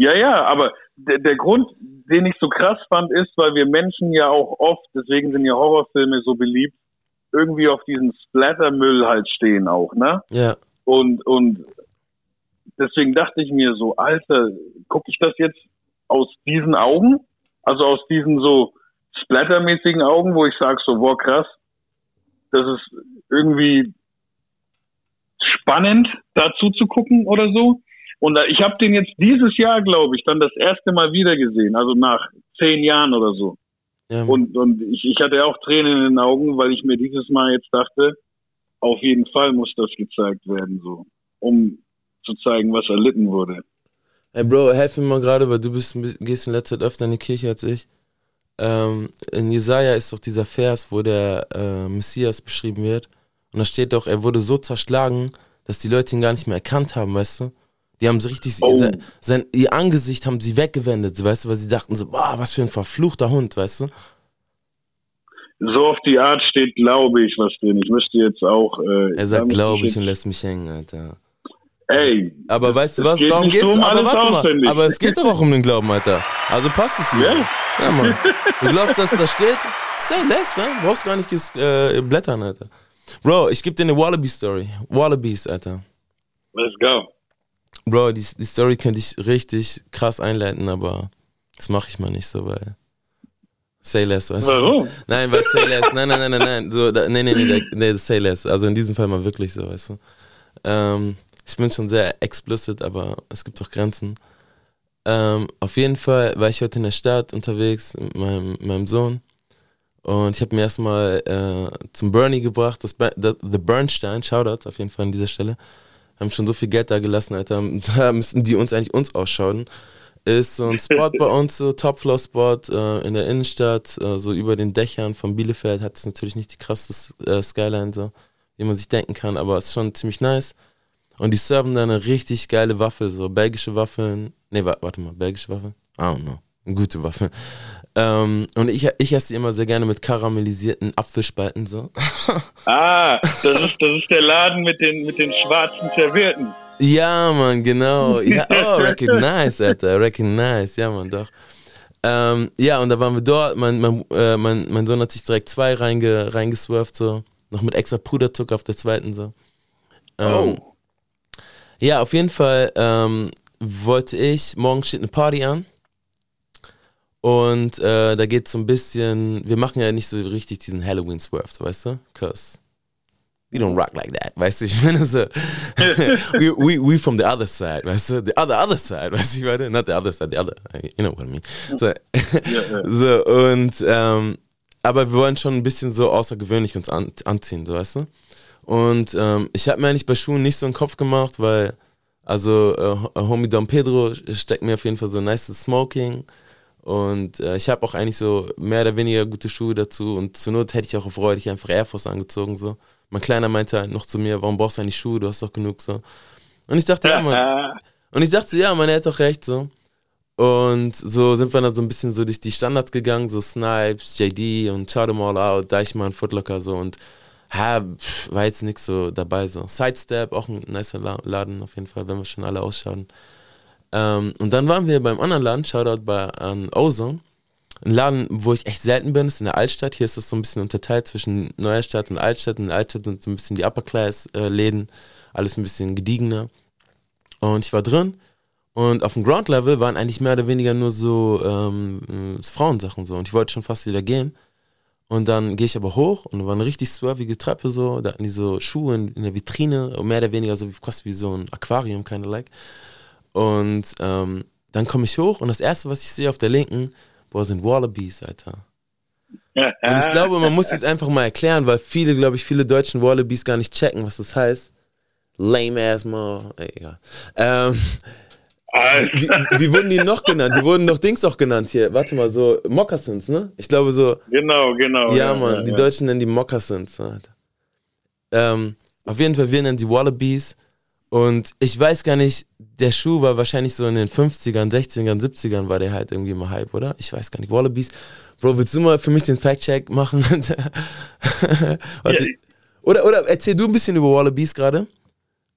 ja, ja, aber der, der Grund, den ich so krass fand, ist, weil wir Menschen ja auch oft, deswegen sind ja Horrorfilme so beliebt, irgendwie auf diesen Splattermüll halt stehen auch, ne? Ja, Und, und deswegen dachte ich mir so, Alter, gucke ich das jetzt aus diesen Augen? Also aus diesen so splattermäßigen Augen, wo ich sage so, boah, krass, das ist irgendwie spannend, dazu zu gucken oder so. Und da- ich habe den jetzt dieses Jahr, glaube ich, dann das erste Mal wieder gesehen, also nach zehn Jahren oder so. ja. Und, und ich, ich hatte auch Tränen in den Augen, weil ich mir dieses Mal jetzt dachte, auf jeden Fall muss das gezeigt werden, so, um zu zeigen, was erlitten wurde. Ey Bro, helf mir mal gerade, weil du bist, ein bisschen- gehst in letzter Zeit öfter in die Kirche als ich. Ähm, in Jesaja ist doch dieser Vers, wo der äh, Messias beschrieben wird. Und da steht doch, er wurde so zerschlagen, dass die Leute ihn gar nicht mehr erkannt haben, weißt du? Die haben so richtig, Oh. sein, sein, ihr Angesicht haben sie weggewendet, weißt du, weil sie dachten so, boah, was für ein verfluchter Hund, weißt du? So auf die Art steht, glaube ich, was drin. Ich müsste jetzt auch. Äh, Er sagt, glaube ich, und lässt mich hängen, Alter. Ey, Aber weißt du was, geht darum geht's, um aber warte mal, aber es geht doch auch um den Glauben, Alter. Also passt es wieder. Ja. Ja, Mann. Du glaubst, dass da steht? Say less, man. Du brauchst gar nicht äh, blättern, Alter. Bro, ich geb dir eine Wallaby-Story. Wallabies, Alter. let's go. Bro, die, die Story könnte ich richtig krass einleiten, aber das mache ich mal nicht so, weil. Say less, weißt du? Warum? Nein, weil say less. Nein, nein, nein, nein, nein. So, da, nee, nee, nee, nee, say less. Also in diesem Fall mal wirklich so, weißt du. Ähm, ich bin schon sehr explicit, aber es gibt auch Grenzen. Ähm, auf jeden Fall war ich heute in der Stadt unterwegs mit meinem, meinem Sohn. Und ich habe mir erstmal äh, zum Bernie gebracht, das, das The Bernstein, Shoutout auf jeden Fall an dieser Stelle. Haben schon so viel Geld da gelassen, Alter. Da müssten die uns eigentlich uns ausschauen. Ist so ein Spot bei uns, so Topfloor-Spot äh, in der Innenstadt, äh, so über den Dächern von Bielefeld. Hat es natürlich nicht die krasseste äh, Skyline, so, wie man sich denken kann, aber es ist schon ziemlich nice. Und die serven da eine richtig geile Waffel, so belgische Waffeln. Nee, wa warte mal, belgische Waffeln? I don't know. Gute Waffeln. Ähm, und ich, ich esse die immer sehr gerne mit karamellisierten Apfelspalten, so. Ah, das ist, das ist der Laden mit den, mit den schwarzen Servierten. Ja, Mann, genau. Ja, oh, recognize, Alter, recognize. Ja, Mann, doch. Ähm, ja, und da waren wir dort. Mein, mein, äh, mein, mein Sohn hat sich direkt zwei reinge, reingeswerft, so. Noch mit extra Puderzucker auf der zweiten, so. Ähm, Oh. Ja, auf jeden Fall ähm, wollte ich, morgen steht eine Party an. Und äh, da geht so ein bisschen, wir machen ja nicht so richtig diesen Halloween-Swerve, weißt du? Cause we don't rock like that, weißt du? Ich meine so, we, we, we from the other side, weißt du? The other, other side, weißt du? Ich meine, not the other side, the other, you know what I mean. So, ja. so und, ähm, aber wir wollen schon ein bisschen so außergewöhnlich uns an, anziehen, so, weißt du? Und ähm, ich habe mir eigentlich bei Schuhen nicht so einen Kopf gemacht, weil, also, äh, Homie Don Pedro steckt mir auf jeden Fall so ein nice Smoking. Und äh, ich habe auch eigentlich so mehr oder weniger gute Schuhe dazu. Und zur Not hätte ich auch freudig einfach Air Force angezogen. So. Mein Kleiner meinte halt noch zu mir, warum brauchst du eigentlich Schuhe? Du hast doch genug so. Und ich dachte, ja, Mann. Und ich dachte, ja, man, er hat doch recht so. Und so sind wir dann so ein bisschen so durch die Standards gegangen, so Snipes, JD und Shout All Out, Deichmann, Footlocker so und ha, war jetzt nix so dabei so. Sidestep, auch ein nicer La- Laden auf jeden Fall, wenn wir schon alle ausschauen. Ähm, und dann waren wir beim anderen Laden, Shoutout bei an Ozone. Ein Laden, wo ich echt selten bin, ist in der Altstadt. Hier ist das so ein bisschen unterteilt zwischen Neuerstadt und Altstadt. In der Altstadt sind so ein bisschen die Upper-Class-Läden, alles ein bisschen gediegener. Und ich war drin und auf dem Ground-Level waren eigentlich mehr oder weniger nur so ähm, äh, Frauensachen so. Und ich wollte schon fast wieder gehen. Und dann gehe ich aber hoch und da war eine richtig swervige Treppe so. Da hatten die so Schuhe in, in der Vitrine, mehr oder weniger so fast wie so ein Aquarium, kind of like. Und ähm, dann komme ich hoch und das erste, was ich sehe auf der linken, boah, sind Wallabies, Alter. Und ich glaube, man muss es einfach mal erklären, weil viele, glaube ich, viele deutschen Wallabies gar nicht checken, was das heißt. Lame ass mal. Egal. Ähm, wie, wie wurden die noch genannt? Die wurden doch Dings auch genannt hier. Warte mal, so Moccasins, ne? Ich glaube so. Genau, genau. Ja, Mann, die ja. Deutschen nennen die Moccasins. Alter. Ähm, auf jeden Fall, wir nennen die Wallabies. Und ich weiß gar nicht, der Schuh war wahrscheinlich so in den 50ern, 60ern, 70ern war der halt irgendwie mal Hype, oder? Ich weiß gar nicht. Wallabies. Bro, willst du mal für mich den Fact-Check machen? Warte. Oder, oder erzähl du ein bisschen über Wallabies gerade.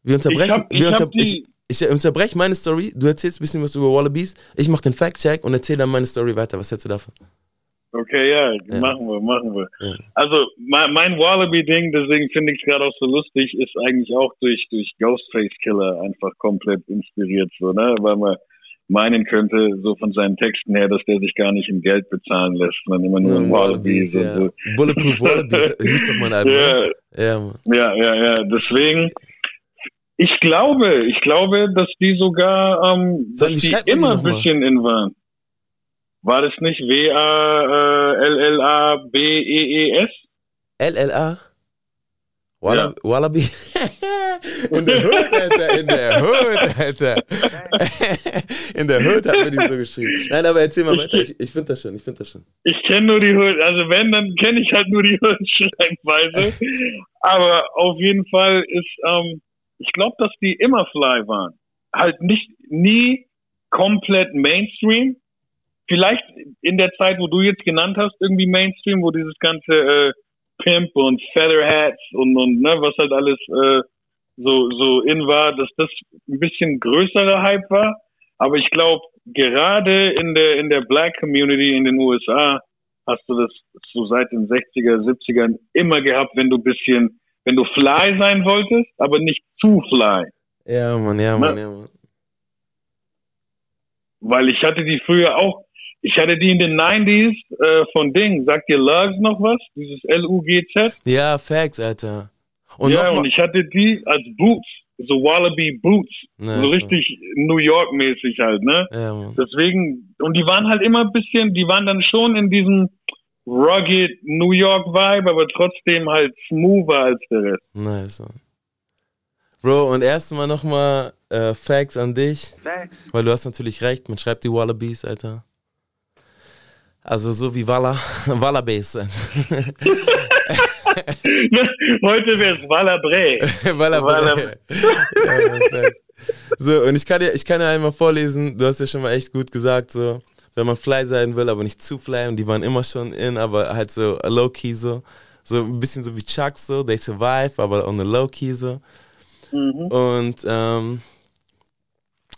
Wir unterbrechen. Ich hab- ich wir unter, ich, ich unterbreche meine Story, du erzählst ein bisschen was über Wallabies, ich mache den Fact-Check und erzähl dann meine Story weiter. Was hältst du davon? Okay, ja, Ja. machen wir, machen wir. Ja. Also mein, mein Wallaby-Ding, deswegen finde ich es gerade auch so lustig, ist eigentlich auch durch, durch Ghostface Killer einfach komplett inspiriert, so, ne? Weil man meinen könnte, so von seinen Texten her, dass der sich gar nicht in Geld bezahlen lässt, sondern immer nur in Wallabies. und ja. so. Bulletproof Wallabies hieß doch mein Album. Ja, Ja, Mann. ja, ja, ja. Deswegen, ich glaube, ich glaube, dass die sogar, ähm, dass die immer ein bisschen in waren. War das nicht äh, W-A-L-L-A-B-E-E-S? LLA. Walla Wallaby. in der Hood, Alter. In der Hood, Alter. in der Hood hat man die so geschrieben. Nein, aber erzähl mal weiter. Ich, ich finde das schon, ich finde das schon. Ich kenne nur die Hood, also wenn, dann kenne ich halt nur die Hood-Schreibweise. Aber auf jeden Fall ist, ähm, ich glaube, dass die immer fly waren. Halt nicht, nie komplett Mainstream. Vielleicht in der Zeit, wo du jetzt genannt hast, irgendwie Mainstream, wo dieses ganze äh, Pimp und Feather Hats und, und ne, was halt alles äh, so, so in war, dass das ein bisschen größerer Hype war. Aber ich glaube, gerade in der, in der Black Community in den USA hast du das so seit den 60er, 70ern immer gehabt, wenn du bisschen, wenn du fly sein wolltest, aber nicht zu fly. Ja, Mann, ja, Mann, ja, Mann. Weil ich hatte die früher auch, ich hatte die in den 90s äh, von Ding. Sagt dir Lugs noch was? Dieses L-U-G-Z? Ja, Facts, Alter. Und ja, und ich hatte die als Boots, so Wallaby Boots. Na, so so. richtig New York-mäßig halt, ne? ja, Mann. Deswegen, und die waren halt immer ein bisschen, die waren dann schon in diesem rugged New York Vibe, aber trotzdem halt smoother als der Rest. Nice, Mann. Bro, und erstmal nochmal äh, Facts an dich. Facts. Weil du hast natürlich recht, man schreibt die Wallabies, Alter. Also so wie Walla, Wallabies. Heute wäre es Wallabre. Wallabies. ja, perfekt. so, und ich kann dir, ich kann dir einmal vorlesen, du hast ja schon mal echt gut gesagt, so, wenn man fly sein will, aber nicht zu fly, und die waren immer schon in, aber halt so low-key so. So ein bisschen so wie Chuck so, they survive, aber on a low-key so. Und ähm,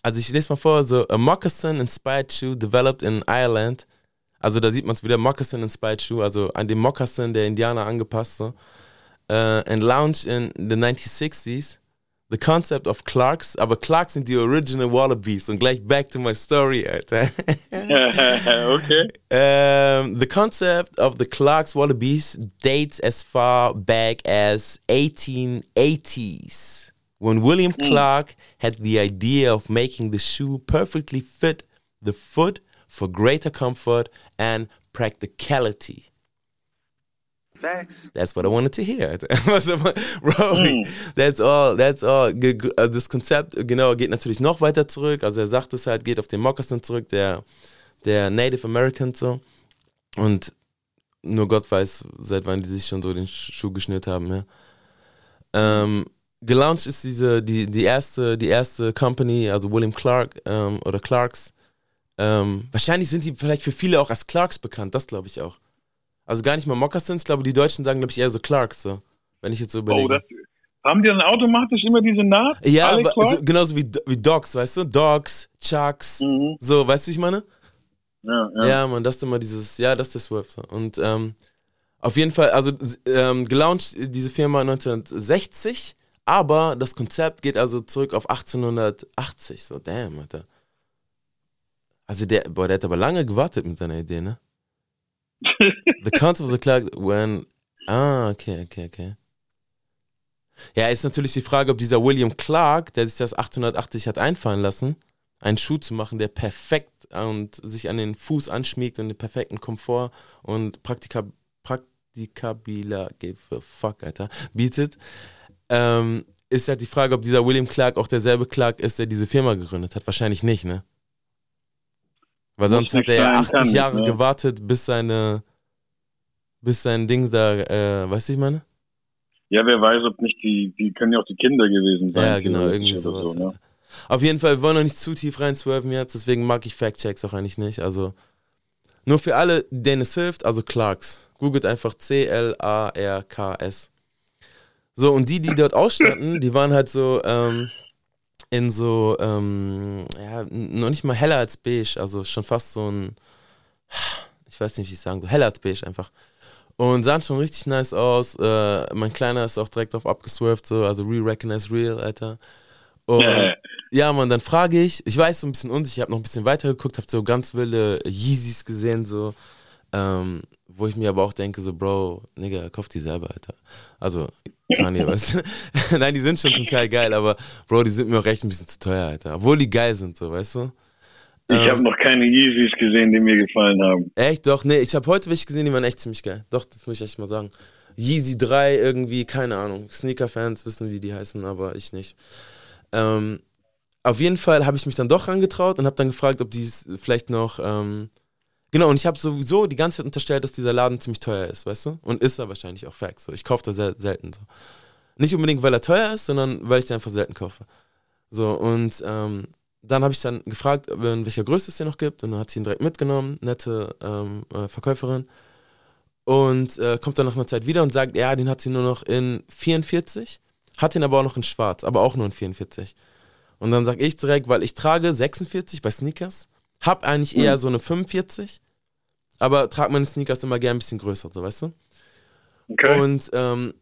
also ich lese mal vor, so a moccasin inspired shoe developed in Ireland. Also da sieht man es wieder, moccasin inspired shoe, also an den Moccasin der Indianer angepasst so. Uh, and launched in the 1960s. The concept of Clarks, aber Clarks sind die original Wallabies und gleich back to my story, Alter. okay. Um, the concept of the Clark's Wallabies dates as far back as 1880s, when William Clark had the idea of making the shoe perfectly fit the foot for greater comfort and practicality. Facts. That's what I wanted to hear. Bro, that's all, that's all. Also das Konzept, genau, geht natürlich noch weiter zurück. Also er sagt es halt, geht auf den Moccasin zurück, der, der Native Americans so. Und nur Gott weiß, seit wann die sich schon so den Sch- Schuh geschnürt haben, ja. Ähm, gelauncht ist diese, die, die erste, die erste Company, also William Clark ähm, oder Clarks. Ähm, wahrscheinlich sind die vielleicht für viele auch als Clarks bekannt, das glaube ich auch. Also gar nicht mal Moccasins, glaube die Deutschen sagen, glaube ich, eher so Clarks, so. Wenn ich jetzt so überlege. Oh, das, haben die dann automatisch immer diese Naht? ja, Clark? so, genauso wie, wie Dogs, weißt du? Dogs, Chucks, Mhm. so, weißt du, wie ich meine? Ja, ja. Ja, man, das ist immer dieses, ja, das ist der. So. Und ähm, auf jeden Fall, also ähm, gelauncht diese Firma 1960, aber das Konzept geht also zurück auf 1880. So, damn, Alter. Also der, boah, der hat aber lange gewartet mit seiner Idee, ne? The of the clock when, ah, okay, okay, okay. Ja, ist natürlich die Frage, ob dieser William Clark, der sich das 1880 hat einfallen lassen, einen Schuh zu machen, der perfekt und sich an den Fuß anschmiegt und den perfekten Komfort und Praktika praktikabiler give a fuck, Alter, bietet, ähm, ist halt die Frage, ob dieser William Clark auch derselbe Clark ist, der diese Firma gegründet hat. Wahrscheinlich nicht, ne? Weil sonst hat er ja nicht 80 sein, kann, Jahre ne? gewartet, bis seine, bis sein Ding da, äh, weißt du, ich meine? Ja, wer weiß, ob nicht die, die können ja auch die Kinder gewesen sein. Ja, genau, irgendwie sowas. So, ne? Auf jeden Fall, wir wollen noch nicht zu tief reinswerven jetzt, deswegen mag ich Fact-Checks auch eigentlich nicht. Also, nur für alle, denen es hilft, also Clarks. Googelt einfach C-L-A-R-K-S. So, und die, die dort ausstanden, die waren halt so ähm, in so, ähm, ja, noch nicht mal heller als beige, also schon fast so ein, ich weiß nicht, wie ich sagen soll, heller als beige einfach. Und sahen schon richtig nice aus. Äh, mein Kleiner ist auch direkt auf abgeswerft, so, also re-recognize real, Alter. Und ja, Mann, dann frage ich, ich weiß so ein bisschen unsicher, ich habe noch ein bisschen weiter geguckt, habe so ganz wilde Yeezys gesehen, so, ähm, wo ich mir aber auch denke, so, Bro, Nigga, kauf die selber, Alter. Also, Kanye, weißt du? Nein, die sind schon zum Teil geil, aber, Bro, die sind mir auch echt ein bisschen zu teuer, Alter. Obwohl die geil sind, so, weißt du? Ich Ähm, habe noch keine Yeezys gesehen, die mir gefallen haben. Echt? Doch, nee, ich habe heute welche gesehen, die waren echt ziemlich geil. Doch, das muss ich echt mal sagen. Yeezy 3 irgendwie, keine Ahnung. Sneaker-Fans wissen, wie die heißen, aber ich nicht. Ähm, auf jeden Fall habe ich mich dann doch rangetraut und habe dann gefragt, ob die vielleicht noch. Ähm, genau, und ich habe sowieso die ganze Zeit unterstellt, dass dieser Laden ziemlich teuer ist, weißt du? Und ist er wahrscheinlich auch Fact. So. Ich kaufe da sehr selten so. Nicht unbedingt, weil er teuer ist, sondern weil ich den einfach selten kaufe. So, und ähm, dann habe ich dann gefragt, ob- in welcher Größe es den noch gibt. Und dann hat sie ihn direkt mitgenommen, nette ähm, äh, Verkäuferin. Und äh, kommt dann nach einer Zeit wieder und sagt, ja, den hat sie nur noch in 44, hat ihn aber auch noch in schwarz, aber auch nur in 44. Und dann sag ich direkt, weil ich trage 46 bei Sneakers, hab eigentlich eher so eine 45, aber trage meine Sneakers immer gern ein bisschen größer, so weißt du? Okay. Und ähm,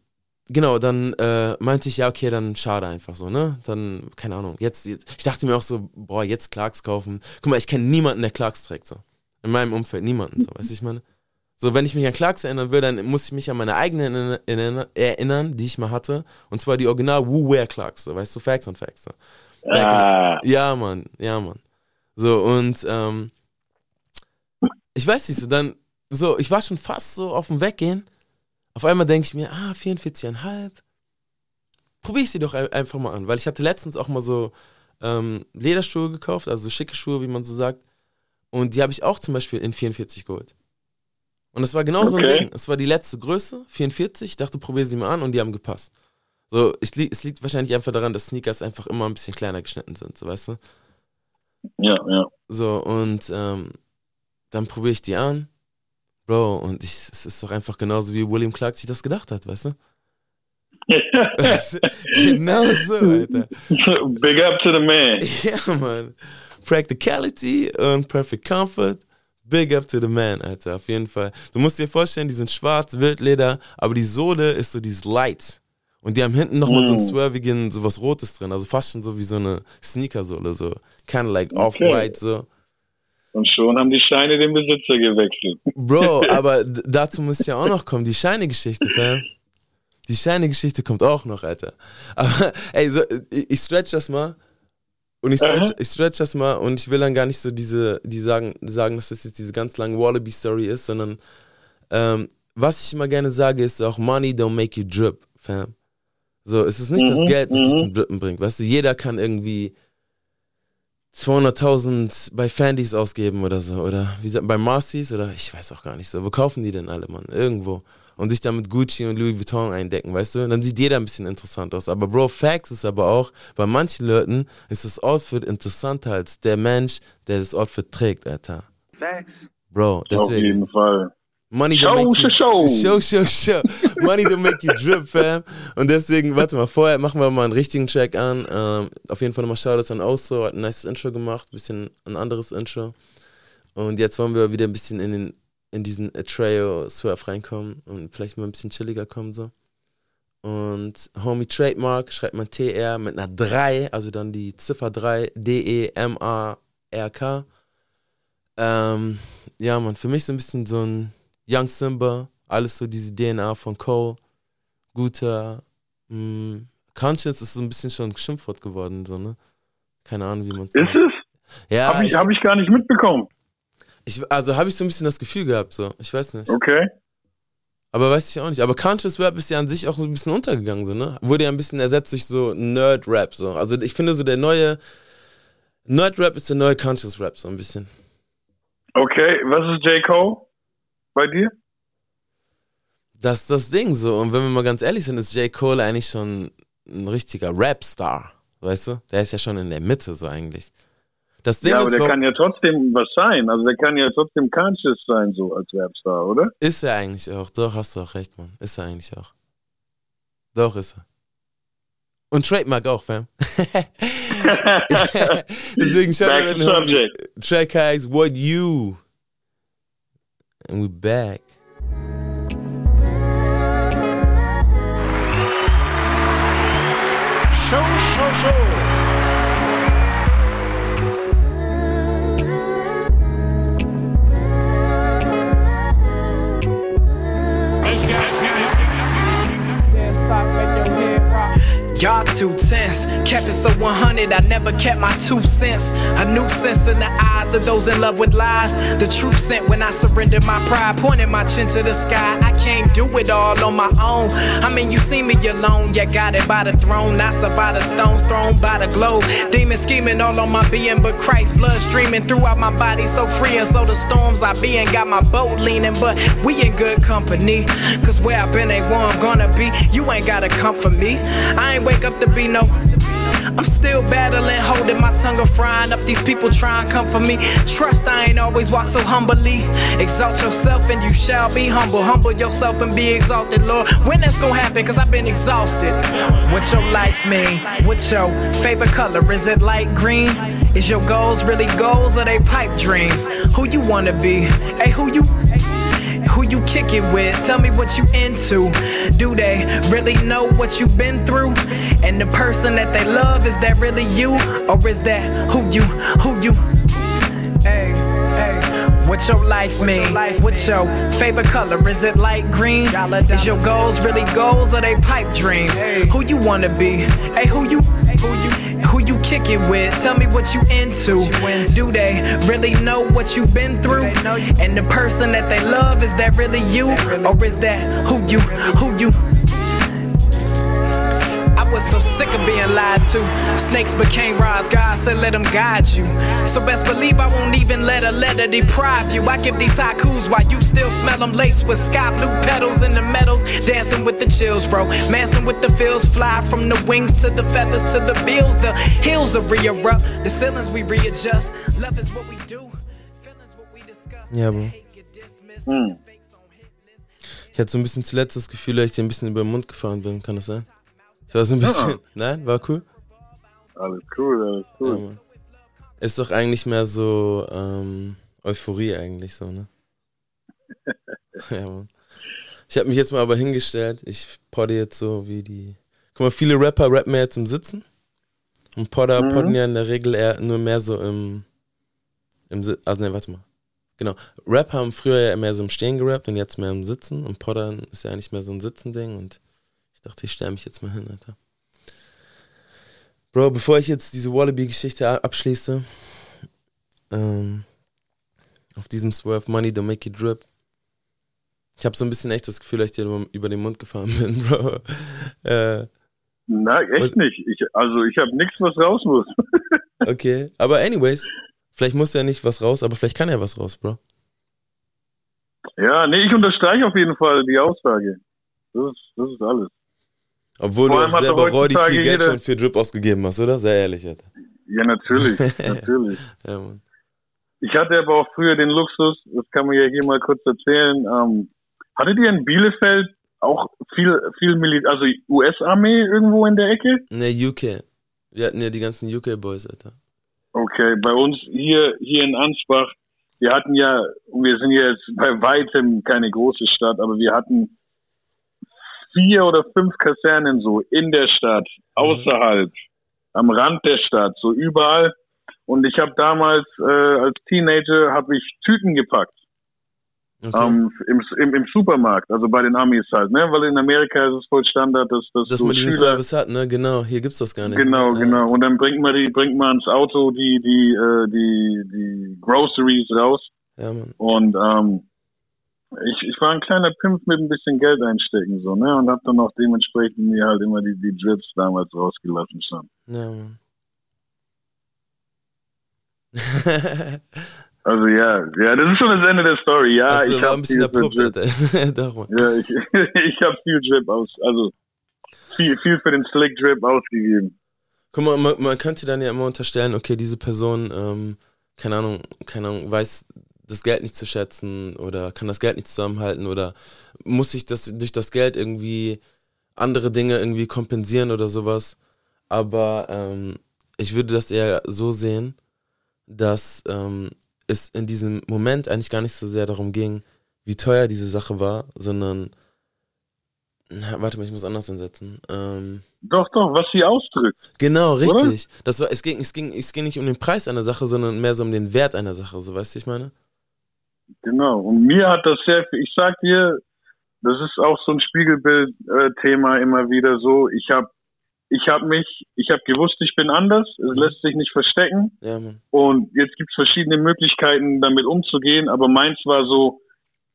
genau, dann äh, meinte ich, ja, okay, dann schade einfach so, ne? Dann, keine Ahnung, jetzt, jetzt ich dachte mir auch so, boah, jetzt Clarks kaufen. Guck mal, ich kenne niemanden, der Clarks trägt, so. In meinem Umfeld, niemanden, so, weißt du, ich meine? So, wenn ich mich an Clarks erinnern will, dann muss ich mich an meine eigenen erinner- erinner- erinnern, die ich mal hatte. Und zwar die Original Woo Wear Clarks, so, weißt du, Facts und Facts. So. Ah, Ja, Mann, ja, Mann. So, und ähm, ich weiß nicht, so dann, so, ich war schon fast so auf dem Weggehen. Auf einmal denke ich mir, ah, 44,5. Probier ich sie doch ein- einfach mal an, weil ich hatte letztens auch mal so ähm, Lederschuhe gekauft, also schicke Schuhe, wie man so sagt. Und die habe ich auch zum Beispiel in 44 geholt. Und das war genau so ein Okay. Ding. Es war die letzte Größe, 44. Ich dachte, probier sie mal an und die haben gepasst. So, ich, li- es liegt wahrscheinlich einfach daran, dass Sneakers einfach immer ein bisschen kleiner geschnitten sind, so weißt du? ja, ja. So, und ähm, dann probiere ich die an. Bro, und ich, es ist doch einfach genauso, wie William Clark sich das gedacht hat, weißt du? Weißt du? genau so, Alter. Big up to the man. Ja, Mann. Practicality und Perfect Comfort. Big up to the man, Alter, auf jeden Fall. Du musst dir vorstellen, die sind schwarz, Wildleder, aber die Sohle ist so dieses Light. Und die haben hinten nochmal so einen Mm. swervigen, so was Rotes drin, also fast schon so wie so eine Sneakersohle, so. Kind of like Okay. off-white, so. Und schon haben die Scheine den Besitzer gewechselt. Bro, aber dazu muss ja auch noch kommen, die Scheine-Geschichte, fam. Die Scheine-Geschichte kommt auch noch, Alter. Aber, ey, so, ich stretch das mal. Und ich stretch, ich stretch das mal und ich will dann gar nicht so diese, die sagen, sagen, dass das jetzt diese ganz lange Wallaby-Story ist, sondern ähm, was ich immer gerne sage, ist auch Money don't make you drip, fam. So, es ist nicht das Mhm, Geld, was dich mhm. zum Drippen bringt. Weißt du, jeder kann irgendwie 200.000 bei Fandys ausgeben oder so. Oder wie sagt, bei Marcy's oder ich weiß auch gar nicht so. Wo kaufen die denn alle, Mann? Irgendwo. Und sich dann mit Gucci und Louis Vuitton eindecken, weißt du? Dann sieht jeder ein bisschen interessant aus. Aber Bro, Facts ist aber auch, bei manchen Leuten ist das Outfit interessanter als der Mensch, der das Outfit trägt, Alter. Facts. Bro, Auf deswegen. jeden Fall. Money Show, make you, show, show, show. show, show. Money don't make you drip, fam. Und deswegen, warte mal, vorher machen wir mal einen richtigen Track an. Ähm, auf jeden Fall nochmal Shoutouts an Oso, hat ein nice Intro gemacht, bisschen ein anderes Intro. Und jetzt wollen wir wieder ein bisschen in, den, in diesen Atreyo Swerve reinkommen und vielleicht mal ein bisschen chilliger kommen, so. Und Homie Trademark schreibt man TR mit einer 3, also dann die Ziffer 3, D-E-M-A-R-K. Ähm, ja, man, für mich so ein bisschen so ein Young Simba, alles so diese DNA von Cole, guter, mh, Conscience ist so ein bisschen schon ein Schimpfwort geworden, so, ne? Keine Ahnung, wie man es Ist es? Ja, Habe ich, ich, hab ich gar nicht mitbekommen. ich, also habe ich so ein bisschen das Gefühl gehabt, so, ich weiß nicht. Okay. Aber weiß ich auch nicht. Aber Conscious Rap ist ja an sich auch ein bisschen untergegangen, so, ne? Wurde ja ein bisschen ersetzt durch so Nerd-Rap, so. Also ich finde so der neue Nerd-Rap ist der neue Conscious Rap, so ein bisschen. Okay, was ist J. Cole bei dir? Das ist das Ding so. Und wenn wir mal ganz ehrlich sind, ist J. Cole eigentlich schon ein richtiger Rap-Star. Weißt du? Der ist ja schon in der Mitte so eigentlich. Das Ding ja, aber ist, der kann ja trotzdem was sein. Also der kann ja trotzdem conscious sein, so als Rapstar, oder? Ist er eigentlich auch. Doch, hast du auch recht, Mann. Ist er eigentlich auch. Doch, ist er. Und Trademark auch, fam. Deswegen schaut subject. Track heißt What You. And we back. Show, show, show. Y'all too tense, kept it so 100. I never kept my two cents. A nuisance in the eyes of those in love with lies. The truth sent when I surrendered my pride, pointing my chin to the sky. I can't do it all on my own. I mean, you see me alone, yeah, got it by the throne, I by the stones thrown by the globe. Demons scheming all on my being, but Christ's blood streaming throughout my body, so free. And so the storms I be in got my boat leaning, but we in good company. Cause where I've been ain't where I'm gonna be. You ain't gotta come for me. I ain't wake up to be no. I'm still battling, holding my tongue or frying up these people trying to come for me. Trust I ain't always walk so humbly. Exalt yourself and you shall be humble. Humble yourself and be exalted, Lord. When that's gonna happen? Cause I've been exhausted. What your life mean? What's your favorite color? Is it light green? Is your goals really goals or they pipe dreams? Who you wanna be? Hey, who you who you kick it with. Tell me what you into. Do they really know what you've been through? And the person that they love, is that really you? Or is that who you, who you? Hey, hey. What your life mean? life What's your favorite color? Is it light green? Is your goals really goals or they pipe dreams? Who you wanna be? Hey, who you? Hey, Who you? Who you kick it with? Tell me what you into. Do they really know what you've been through? And the person that they love, is that really you? Or is that who you, who you? I was so sick of being lied to. Snakes became rods, God said let them guide you. So best believe I won't even let a letter deprive you. I give these haikus while you still smell them laced with sky blue petals in the meadows. Dancing with the chills, bro. Massing with the feels. Fly from the wings to the feathers to the bills. The hills are re-erupt. The ceilings we readjust. Love is what we do. Feelings what we discuss. Ja, Bro. Hate get dismissed. Hm. Ich hatte so ein bisschen zuletzt das Gefühl, dass ich dir ein bisschen über den Mund gefahren bin. Kann das sein? Ich war so ein bisschen. Nein? War cool? Alles cool, alles Ja, cool. Mann. Ist doch eigentlich mehr so ähm, Euphorie eigentlich so, ne? ja, Mann. Ich habe mich jetzt mal aber hingestellt. Ich podde jetzt so wie die. Guck mal, viele Rapper rappen ja jetzt im Sitzen. Und Podder Mhm. podden ja in der Regel eher nur mehr so im. im also ne, warte mal. Genau. Rap haben früher ja mehr so im Stehen gerappt und jetzt mehr im Sitzen. Und Podder ist ja eigentlich mehr so ein Sitzending. Und dachte, ich stelle mich jetzt mal hin, Alter. Bro, bevor ich jetzt diese Wallaby-Geschichte abschließe, ähm, auf diesem Swerve Money Don't Make It Drip, ich habe so ein bisschen echt das Gefühl, dass ich dir über, den Mund gefahren bin, Bro. Äh, Nein, Was- echt nicht. Ich, also ich habe nichts, was raus muss. okay, aber anyways, vielleicht muss ja nicht was raus, aber vielleicht kann ja was raus, Bro. Ja, nee, ich unterstreiche auf jeden Fall die Aussage. Das ist, das ist alles. Obwohl du auch selber räudig viel Geld schon für Drip ausgegeben hast, oder? Sehr ehrlich, Alter. Ja, natürlich, natürlich. Ja, Mann. Ich hatte aber auch früher den Luxus, das kann man ja hier mal kurz erzählen. Ähm, hattet ihr in Bielefeld auch viel, viel Militär, also US-Armee irgendwo in der Ecke? Ne, UK. Wir hatten ja die ganzen UK-Boys, Alter. Okay, bei uns hier, hier in Ansbach, wir hatten ja, wir sind ja jetzt bei weitem keine große Stadt, aber wir hatten vier oder fünf Kasernen so in der Stadt, außerhalb, am Rand der Stadt, so überall. Und ich habe damals äh, als Teenager habe ich Tüten gepackt Okay. ähm, im, im, im Supermarkt, also bei den Amis halt, ne? Weil in Amerika ist es voll Standard, dass, dass, Dass so man diesen Schüler Service hat, ne? Genau, hier gibt's das gar nicht. Genau, Ja. genau. Und dann bringt man die, bringt man ins Auto die, die, äh, die, die Groceries raus. Ja, Mann. Und ähm, ich, ich war ein kleiner Pimp mit ein bisschen Geld einstecken, so, ne? Und hab dann auch dementsprechend mir halt immer die, die Drips damals rausgelassen schon. Ja, Mann. Also ja, ja, das ist schon das Ende der Story. Ja, du ich war habe ein bisschen. Doch, Mann. Ja, ich, ich habe viel Drip aus, also viel, viel für den Slick Drip ausgegeben. Guck mal, man, man könnte dann ja immer unterstellen, okay, diese Person, ähm, keine Ahnung, keine Ahnung, weiß das Geld nicht zu schätzen oder kann das Geld nicht zusammenhalten oder muss sich das durch das Geld irgendwie andere Dinge irgendwie kompensieren oder sowas. Aber ähm, ich würde das eher so sehen, dass ähm, es in diesem Moment eigentlich gar nicht so sehr darum ging, wie teuer diese Sache war, sondern na, warte mal, ich muss anders ansetzen. Ähm, Doch, doch, was sie ausdrückt. Genau, Oder? richtig. Das war, es, ging, es, ging, es ging nicht um den Preis einer Sache, sondern mehr so um den Wert einer Sache, so weißt du, ich meine? Genau. Und mir hat das sehr viel, ich sag dir, das ist auch so ein Spiegelbild-Thema immer wieder so. Ich habe ich hab mich, ich habe gewusst, ich bin anders. Es lässt sich nicht verstecken. Ja. Und jetzt gibt es verschiedene Möglichkeiten, damit umzugehen. Aber meins war so,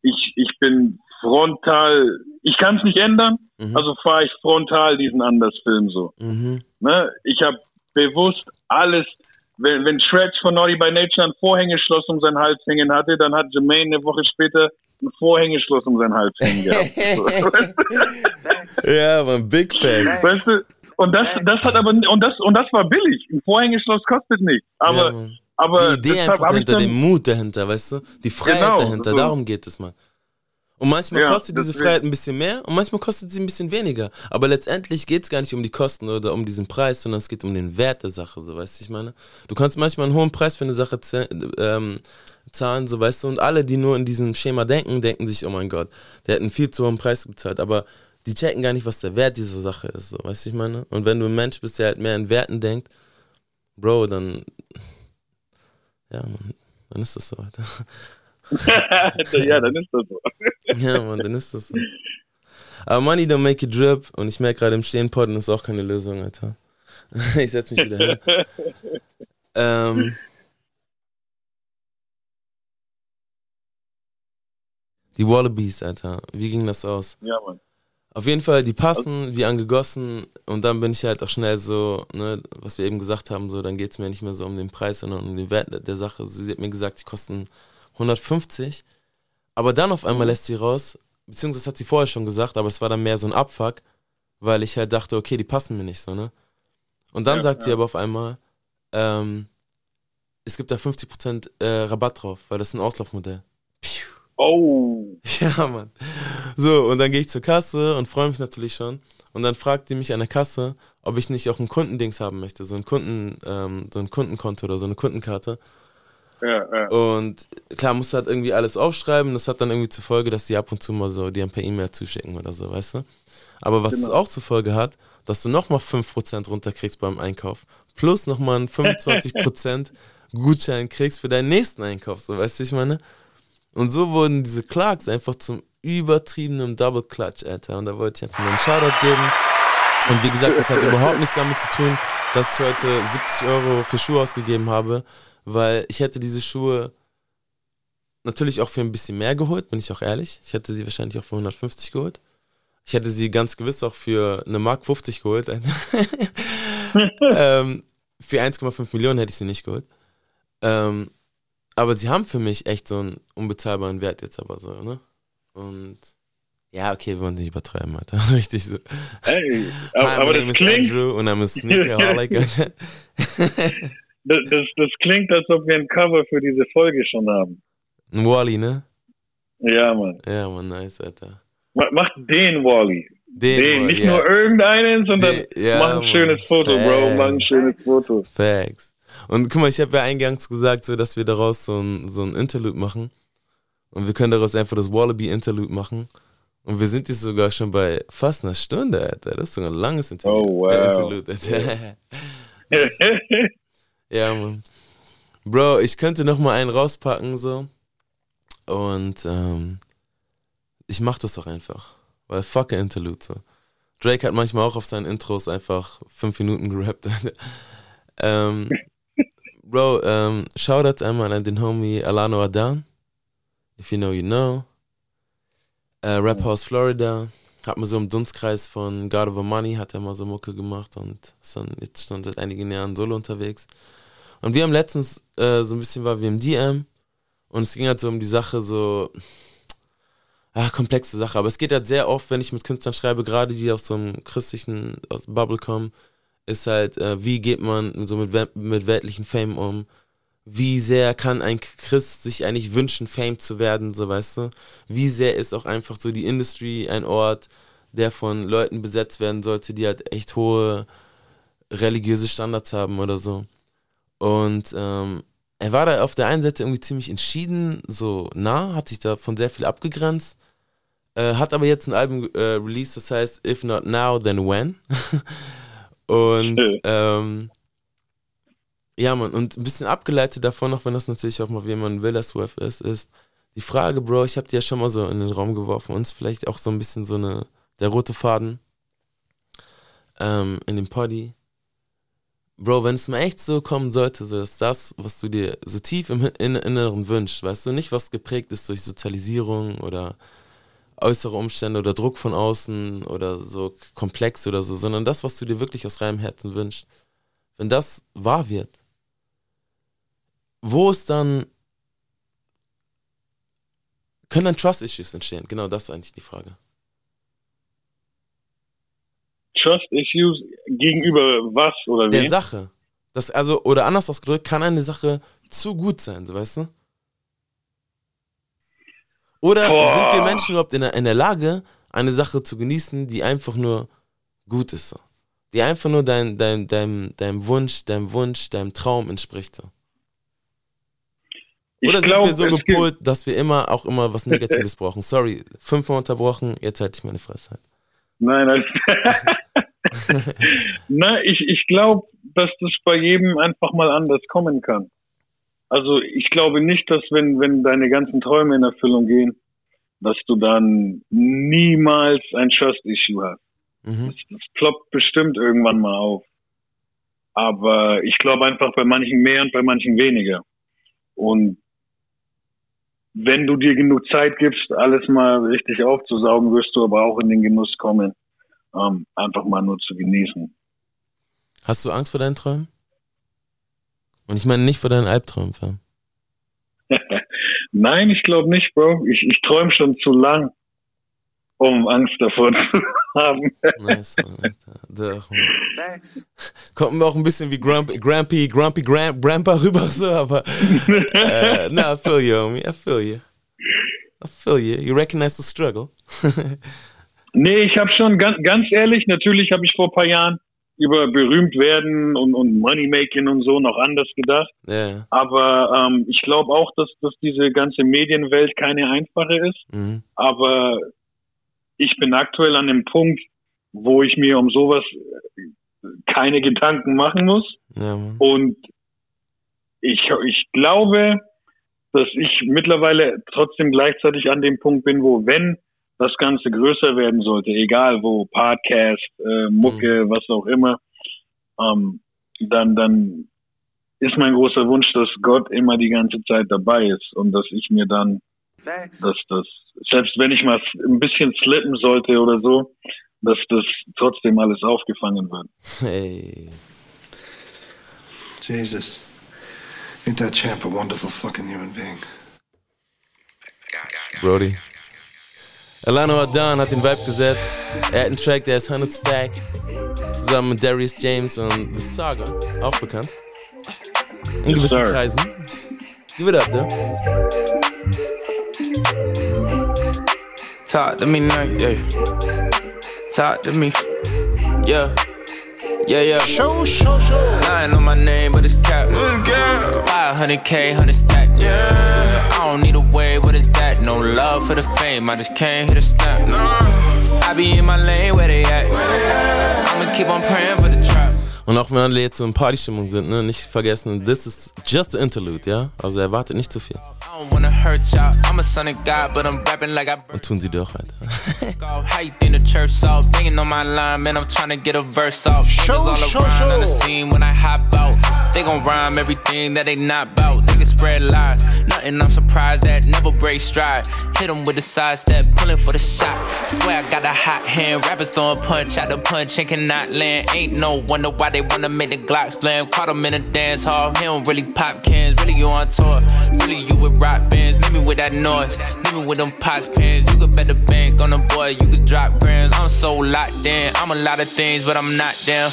ich, ich bin frontal, ich kann es nicht ändern, Mhm. also fahre ich frontal diesen Andersfilm so. Mhm. Ne? Ich habe bewusst alles, wenn, wenn Stretch von Naughty by Nature ein Vorhängeschloss um seinen Hals hängen hatte, dann hat Jermaine eine Woche später ein Vorhängeschloss um seinen Hals hängen gehabt. Ja, Mann, Big Fact. Weißt du? Und das, das hat aber, und das, und das war billig. Ein Vorhängeschloss kostet nichts. Aber, ja, aber Die Idee einfach dahinter, den Mut dahinter, weißt du? Die Freiheit Genau, dahinter, so. darum geht es, Mann. Und manchmal Ja, kostet diese. Freiheit ein bisschen mehr und manchmal kostet sie ein bisschen weniger. Aber letztendlich geht es gar nicht um die Kosten oder um diesen Preis, sondern es geht um den Wert der Sache, so weißt du, ich meine. Du kannst manchmal einen hohen Preis für eine Sache ähm, zahlen, so weißt du, und alle, die nur in diesem Schema denken, denken sich, oh mein Gott, der hat einen viel zu hohen Preis gezahlt, aber die checken gar nicht, was der Wert dieser Sache ist, so weißt du, ich meine. Und wenn du ein Mensch bist, der halt mehr in Werten denkt, Bro, dann, ja, Mann, dann ist das so, Alter. Ja, dann ist das so. Ja, Mann, dann ist das so. Aber Money don't make it drip und ich merke gerade im Stehenpodden ist auch keine Lösung, Alter. Ich setz mich wieder hin. ähm, die Wallabies, Alter. Wie ging das aus? Ja, Mann. Auf jeden Fall, die passen wie angegossen und dann bin ich halt auch schnell so, ne, was wir eben gesagt haben, so, dann geht es mir nicht mehr so um den Preis, sondern um den Wert der Sache. Sie hat mir gesagt, die kosten 150, aber dann auf einmal lässt sie raus, beziehungsweise hat sie vorher schon gesagt, aber es war dann mehr so ein Abfuck, weil ich halt dachte, okay, die passen mir nicht so, ne? Und dann Ja, sagt sie ja. aber auf einmal, ähm, es gibt da 50% äh, Rabatt drauf, weil das ist ein Auslaufmodell. Oh. Ja, Mann. So, und dann gehe ich zur Kasse und freue mich natürlich schon. Und dann fragt die mich an der Kasse, ob ich nicht auch ein Kundendings haben möchte, so ein Kunden, ähm, so ein Kundenkonto oder so eine Kundenkarte. Ja, ja. Und klar, musst du halt irgendwie alles aufschreiben. Das hat dann irgendwie zur Folge, dass die ab und zu mal so dir per E-Mail zuschicken oder so, weißt du? Aber was es Genau. auch zur Folge hat, dass du nochmal 5% runterkriegst beim Einkauf. Plus nochmal einen 25% Gutschein kriegst für deinen nächsten Einkauf, so weißt du, ich meine? Und so wurden diese Clarks einfach zum übertriebenen Double Clutch, Alter. Und da wollte ich einfach mal einen Shoutout geben. Und wie gesagt, das hat überhaupt nichts damit zu tun, dass ich heute 70 Euro für Schuhe ausgegeben habe, weil ich hätte diese Schuhe natürlich auch für ein bisschen mehr geholt, bin ich auch ehrlich. Ich hätte sie wahrscheinlich auch für 150 geholt. Ich hätte sie ganz gewiss auch für eine Mark 50 geholt. ähm, für 1,5 Millionen hätte ich sie nicht geholt. Ähm, aber sie haben für mich echt so einen unbezahlbaren Wert jetzt aber so, ne? Und ja, okay, wir wollen nicht übertreiben, Alter. Richtig so. Hey, Hi, aber, aber my das klingt, Andrew und I'm a sneakerholic. Das, das, das klingt, als ob wir ein Cover für diese Folge schon haben. Ein Wally, ne? Ja, Mann. Ja, man, nice, Alter. Ma- Mach den Wally. Den, Den, Wall, nicht ja. nur irgendeinen, sondern Den- ja, mach ein Mann. schönes Foto, Bro. Facts. Mach ein schönes Foto. Facts. Und guck mal, ich habe ja eingangs gesagt, so, dass wir daraus so ein, so ein Interlude machen. Und wir können daraus einfach das Wallaby-Interlude machen. Und wir sind jetzt sogar schon bei fast einer Stunde, Alter. Das ist sogar ein langes Interlude. Oh, wow. Interlude Alter. ja, Mann. Bro, ich könnte noch mal einen rauspacken, so. Und ähm, ich mach das doch einfach. Weil fuck Interlude, so. Drake hat manchmal auch auf seinen Intros einfach fünf Minuten gerappt. ähm, Bro, ähm, Shoutouts einmal an den Homie Alano Adan. If you know, you know. Äh, Rapper aus Florida. Hat mir so im Dunstkreis von God Over Money, hat er mal so Mucke gemacht und ist dann jetzt schon seit einigen Jahren solo unterwegs. Und wir haben letztens äh, so ein bisschen war wir im DM und es ging halt so um die Sache so, ach, komplexe Sache, aber es geht halt sehr oft, wenn ich mit Künstlern schreibe, gerade die aus so einem christlichen aus Bubble kommen, ist halt, äh, wie geht man so mit, mit weltlichen Fame um? Wie sehr kann ein Christ sich eigentlich wünschen, Fame zu werden, so weißt du? Wie sehr ist auch einfach so die Industry ein Ort, der von Leuten besetzt werden sollte, die halt echt hohe religiöse Standards haben oder so. Und ähm, er war da auf der einen Seite irgendwie ziemlich entschieden, so nah, hat sich davon sehr viel abgegrenzt, äh, hat aber jetzt ein Album äh, released, das heißt If Not Now, Then When. und ähm, ja, man, und ein bisschen abgeleitet davon, auch wenn das natürlich auch mal wie man Willersworth ist, ist die Frage, Bro, ich habe dir ja schon mal so in den Raum geworfen, uns vielleicht auch so ein bisschen so eine, der rote Faden ähm, in dem Poddy Bro, wenn es mir echt so kommen sollte, so dass das, was du dir so tief im Inneren wünschst, weißt du, nicht was geprägt ist durch Sozialisierung oder äußere Umstände oder Druck von außen oder so komplex oder so, sondern das, was du dir wirklich aus reinem Herzen wünschst, wenn das wahr wird, wo ist dann, können dann Trust-Issues entstehen? Genau das ist eigentlich die Frage. Trust Issues gegenüber was oder Der wie? Sache. Das, also, oder anders ausgedrückt, kann eine Sache zu gut sein, weißt du? Oder Boah. sind wir Menschen überhaupt in der, in der Lage, eine Sache zu genießen, die einfach nur gut ist? So? Die einfach nur dein, dein, dein, deinem Wunsch, deinem Wunsch, deinem Traum entspricht. So? Ich Oder glaub, sind wir so gepolt, dass wir immer auch immer was Negatives brauchen? Sorry, fünfmal unterbrochen, jetzt halte ich meine Fresse. Nein, nein. Na, ich, ich glaube, dass das bei jedem einfach mal anders kommen kann. Also ich glaube nicht, dass wenn, wenn deine ganzen Träume in Erfüllung gehen, dass du dann niemals ein Trust-Issue hast. Mhm. Das, das ploppt bestimmt irgendwann mal auf. Aber ich glaube einfach bei manchen mehr und bei manchen weniger. Und wenn du dir genug Zeit gibst, alles mal richtig aufzusaugen, wirst du aber auch in den Genuss kommen, ähm, einfach mal nur zu genießen. Hast du Angst vor deinen Träumen? Und ich meine nicht vor deinen Albträumen, Fam. Nein, ich glaube nicht, Bro. Ich, ich träume schon zu lang, um Angst davor zu haben. Nice, Alter. Kommt mir auch ein bisschen wie Grumpy, Grumpy, Grumpy Gram, Grandpa rüber, so, aber äh, no, I feel you, homie. I feel you. I feel you. You recognize the struggle. Nee, ich habe schon ganz, ganz ehrlich, natürlich habe ich vor ein paar Jahren über berühmt werden und, und Moneymaking und so noch anders gedacht. Ja. Aber ähm, ich glaube auch, dass, dass diese ganze Medienwelt keine einfache ist. Mhm. Aber ich bin aktuell an dem Punkt, wo ich mir um sowas äh, keine Gedanken machen muss. Ja. Und ich, ich glaube, dass ich mittlerweile trotzdem gleichzeitig an dem Punkt bin, wo wenn das Ganze größer werden sollte, egal wo, Podcast, äh, Mucke, was auch immer, ähm, dann, dann ist mein großer Wunsch, dass Gott immer die ganze Zeit dabei ist und dass ich mir dann, dass das, selbst wenn ich mal ein bisschen slippen sollte oder so, dass das trotzdem alles aufgefangen wird. Hey. Jesus. Ain't that champ a wonderful fucking human being? Brody. Alano Adan hat den Vibe gesetzt. Er hat einen Track, der ist 100 Stack. Zusammen mit Darius James und The Saga. Auch bekannt. In Yes, gewissen sir. Kreisen. Give it up, though. Talk to me now, yeah. Talk to me, yeah. Yeah, yeah. Show, show, show. Lying on my name, but it's cap. Mm, 500k, 100 stack. Yeah. I don't need a way, what is that? No love for the fame, I just can't hit a snap. I be in my lane, where they at? I'ma keep on praying for. Und auch wenn alle jetzt so in Partystimmung sind, ne, nicht vergessen, this is just the interlude, ja? Also erwartet nicht zu viel. I don't wanna hurt y'all. I'm a son of God, but I'm rapping like I Und tun sie doch halt. off. How you think the church saw? Banging on my line, man, I'm trying to get a verse off. Show, show, show. Scene when I hop out. They gon' rhyme everything that they not bout. They can spread lies. Nothing I'm surprised that never break stride. Hit him with the side step, pulling for the shot. Swear I got a hot hand. Rappers throwing punch out the punch and cannot land. Ain't no wonder why they wanna make the Glocks blame. Caught him in a dance hall. He don't really pop cans. Really, you on tour. Really, you with rock bands. Leave me with that noise. Leave me with them pots pans. You could bet the bank on the boy. You could drop grams. I'm so locked in. I'm a lot of things, but I'm not down.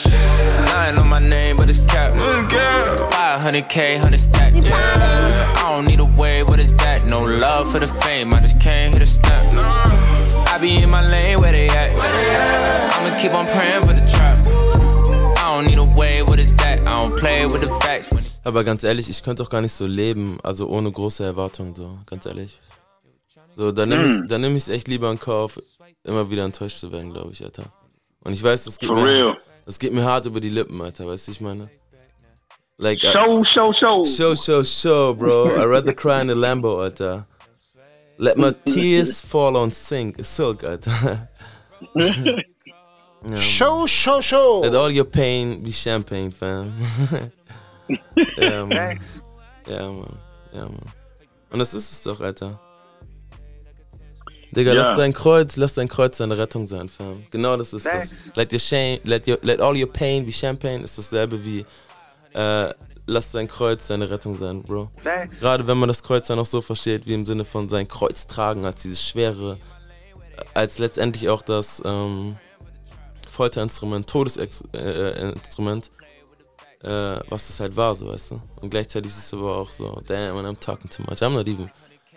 Lying on my name, but it's cap. Mm, 500k, 100 stack. Yeah. I don't need a way, what is that? No love for the fame. I just can't hit a snap. I be in my lane, where they at? I'ma keep on praying for the trap. I don't need a way, what is that? I don't play with the facts. Aber ganz ehrlich, ich könnte auch gar nicht so leben, also ohne große Erwartungen, so, ganz ehrlich. So, dann nehme ich ich's echt lieber in Kauf, immer wieder enttäuscht zu werden, glaube ich, Alter. Und ich weiß, das geht, For mir, real. das geht mir hart über die Lippen, Alter, weißt du, ich meine? Like, I- Show, show, show. Show, show, show, bro. I'd rather cry in a Lambo, Alter. Let my tears fall on sink, silk, Alter. Yeah, Show, show, show. Let all your pain be champagne, fam. ja, Mann. Ja, Mann. Ja, Mann. Und das ist es doch, Alter. Digga, Ja. lass dein Kreuz, lass dein Kreuz deine Rettung sein, fam. Genau das ist das. Let your shame, let your, let all your pain be champagne ist dasselbe wie äh, lass dein Kreuz deine Rettung sein, Bro. Facts. Gerade wenn man das Kreuz dann auch so versteht, wie im Sinne von sein Kreuz tragen als dieses schwere, als letztendlich auch das ähm, Folterinstrument, Todesinstrument, äh, äh, was es halt war, so weißt du. Und gleichzeitig ist es aber auch so, damn, I'm talking too much. I'm not even,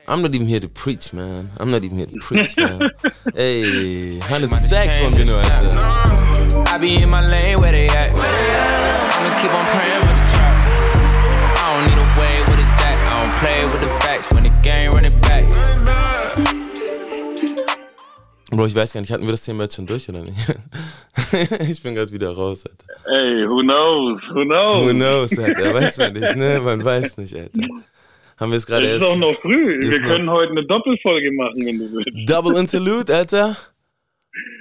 I'm not even here to preach, man. I'm not even here to preach, man. Ey, 100 stacks von mir nur, Alter. I be in my lane, where they at? I'ma keep on praying with the trap. I don't need a way, with what is that? I don't play with the facts when the game running back. Bro, ich weiß gar nicht, hatten wir das Thema jetzt schon durch oder nicht? ich bin gerade wieder raus, Alter. Ey, who knows? Who knows? Who knows, Alter, weiß man nicht, ne? Man weiß nicht, Alter. Haben wir es gerade Es ist erst. auch noch früh. Wir noch- können heute eine Doppelfolge machen, wenn du willst. Double Interlude, Alter?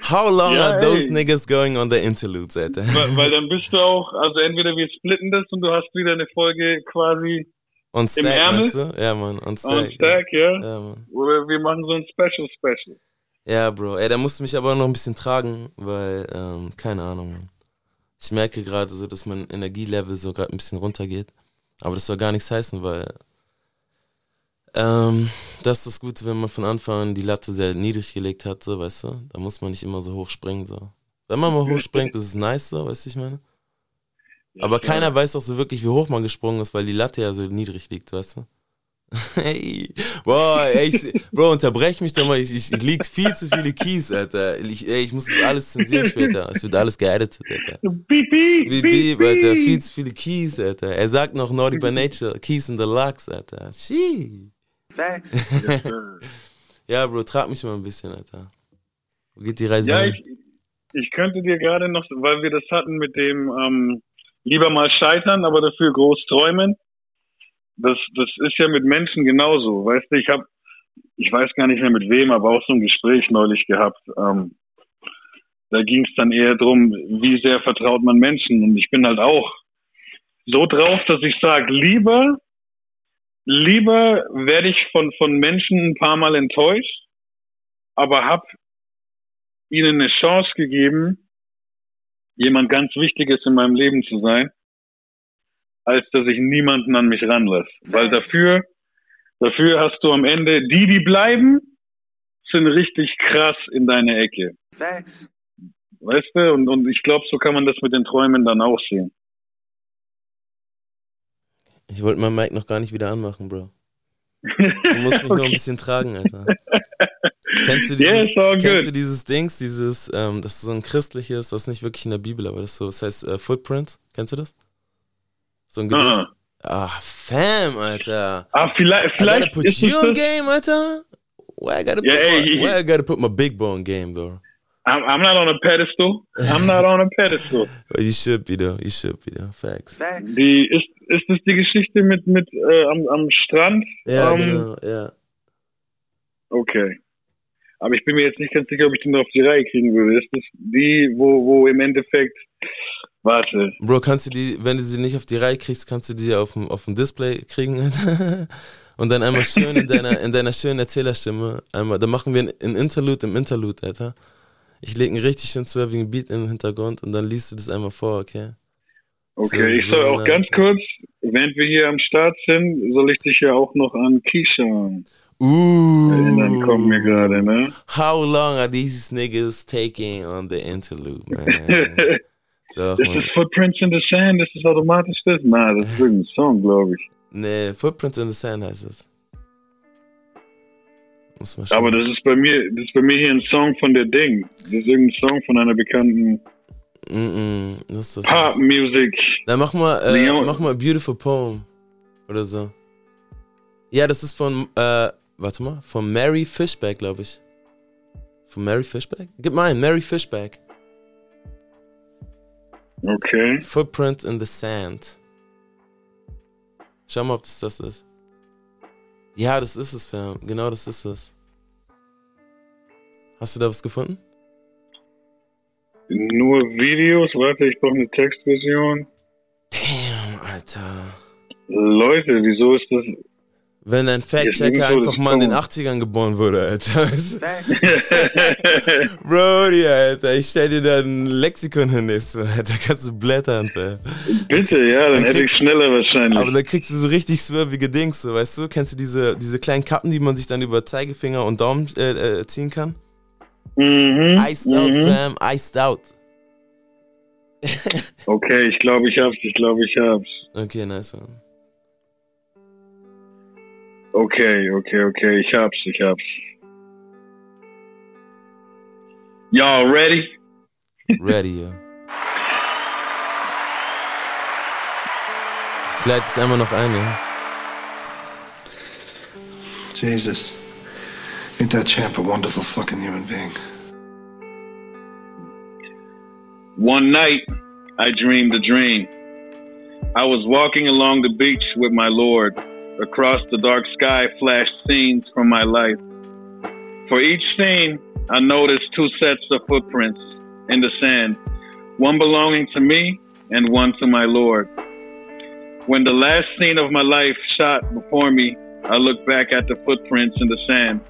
How long Ja, are those ey. niggas going on their interludes, Alter? Weil, weil dann bist du auch, also entweder wir splitten das und du hast wieder eine Folge quasi On im Stack, Ärmel. meinst du? Ja, Mann, on Stack. on Stack, ja. Ja, Mann. Oder wir machen so ein Special Special. Ja, Bro. Ey, da musst du mich aber noch ein bisschen tragen, weil, ähm, keine Ahnung, Mann. Ich merke gerade so, dass mein Energielevel so gerade ein bisschen runtergeht. Aber das soll gar nichts heißen, weil ähm, das ist das Gute, wenn man von Anfang an die Latte sehr niedrig gelegt hat, so, weißt du? Da muss man nicht immer so hoch springen, so. Wenn man mal hoch springt, ist es nice, so, weißt du, ich meine? Aber keiner weiß doch so wirklich, wie hoch man gesprungen ist, weil die Latte ja so niedrig liegt, weißt du? Hey, boah, ey, ich, Bro, unterbrech mich doch mal. Ich, ich, ich lieg viel zu viele Keys, Alter. Ich, ey, ich muss das alles zensieren später. Es wird alles geeditet, Alter. Beep, beep, Beep, beep, Alter. Viel zu viele Keys, Alter. Er sagt noch Naughty by Nature. Keys in the Locks, Alter. Shee. Facts. Ja, Bro, trag mich mal ein bisschen, Alter. Wo geht die Reise Ja, hin? ich, ich könnte dir gerade noch, weil wir das hatten mit dem ähm, lieber mal scheitern, aber dafür groß träumen. Das, das ist ja mit Menschen genauso. Weißt du, ich habe, ich weiß gar nicht mehr mit wem, aber auch so ein Gespräch neulich gehabt. Ähm, da ging es dann eher drum, wie sehr vertraut man Menschen. Und ich bin halt auch so drauf, dass ich sage, lieber, lieber werde ich von, von Menschen ein paar Mal enttäuscht, aber hab ihnen eine Chance gegeben, jemand ganz Wichtiges in meinem Leben zu sein, als dass ich niemanden an mich ranlasse. Weil dafür, dafür hast du am Ende, die, die bleiben, sind richtig krass in deine Ecke. Facts. Weißt du? Und, und ich glaube, so kann man das mit den Träumen dann auch sehen. Ich wollte mein Mic noch gar nicht wieder anmachen, Bro. Du musst mich noch ein bisschen tragen, Alter. Kennst du dieses, Yeah, it's kennst good. du dieses Dings, dieses, ähm, das ist so ein christliches, das ist nicht wirklich in der Bibel, aber das ist so, das heißt äh, Footprints. Kennst du das? So ein Gedicht. Ah. Ah, Fam, Alter. Ah, vielleicht, I vielleicht gotta put you on game, Alter. Where I gotta put ey, my, ich- where I gotta put my big on game, bro. I'm, I'm not on a pedestal. I'm not on a pedestal. But you should be though. You should be though. Facts. Facts. Die, ist, ist das die Geschichte mit, mit äh, am, am Strand? Ja, Ähm, genau, ja. Okay. aber ich bin mir jetzt nicht ganz sicher, ob ich den auf die Reihe kriegen würde. Ist das die, wo, wo im Endeffekt, warte. Bro, kannst du die, wenn du sie nicht auf die Reihe kriegst, kannst du die auf dem, auf dem Display kriegen und dann einmal schön in deiner, in deiner schönen Erzählerstimme, einmal, dann machen wir ein Interlude im Interlude, Alter. Ich lege einen richtig schön swervigen Beat in den Hintergrund und dann liest du das einmal vor, okay? Okay, ich soll auch ganz kurz, während wir hier am Start sind, soll ich dich ja auch noch an Keisha Ooh. erinnern, kommen mir gerade, ne? How long are these niggas taking on the interlude, man? Doch, ist das Footprints in the Sand? Ist das automatisch das? Na, das ist irgendein Song, glaube ich. Nee, Footprints in the Sand heißt es. Muss man Aber das ist bei mir, das ist bei mir hier ein Song von der Ding. Das ist irgendein Song von einer bekannten Mm -mm, das ist das Pop Music. Dann mach mal, äh, mach mal Beautiful Poem oder so. Ja, das ist von, äh, warte mal, von Mary Fishback, glaube ich. Von Mary Fishback? Gib mal ein, Mary Fishback. Okay. Footprint in the Sand. Schau mal, ob das das ist. Ja, das ist es, Fam. Genau das ist es. Hast du da was gefunden? Nur Videos? Warte, ich brauche eine Textversion. Damn, Alter. Leute, wieso ist das. Wenn ein Fact-Checker einfach mal in den 80ern geboren wurde, Alter. Brody, Alter, ich stell dir da ein Lexikon hin, Alter, kannst du blättern, Alter. Bitte, ja, dann, dann hätte ich schneller wahrscheinlich. Aber dann kriegst du so richtig swervige Dings, so, weißt du? Kennst du diese, diese kleinen Kappen, die man sich dann über Zeigefinger und Daumen äh, äh, ziehen kann? Mhm. Iced mhm. out, fam. Iced out. okay, ich glaube, ich hab's. Ich glaube, ich hab's. Okay, nice one. Okay, okay, okay. Ich hab's. Ich hab's. Y'all ready? Ready, ja. Ich leite es einmal noch ein, ja. Jesus. Ain't that champ a wonderful fucking human being? One night, I dreamed a dream. I was walking along the beach with my Lord. Across the dark sky flashed scenes from my life. For each scene, I noticed two sets of footprints in the sand, one belonging to me and one to my Lord. When the last scene of my life shot before me, I looked back at the footprints in the sand.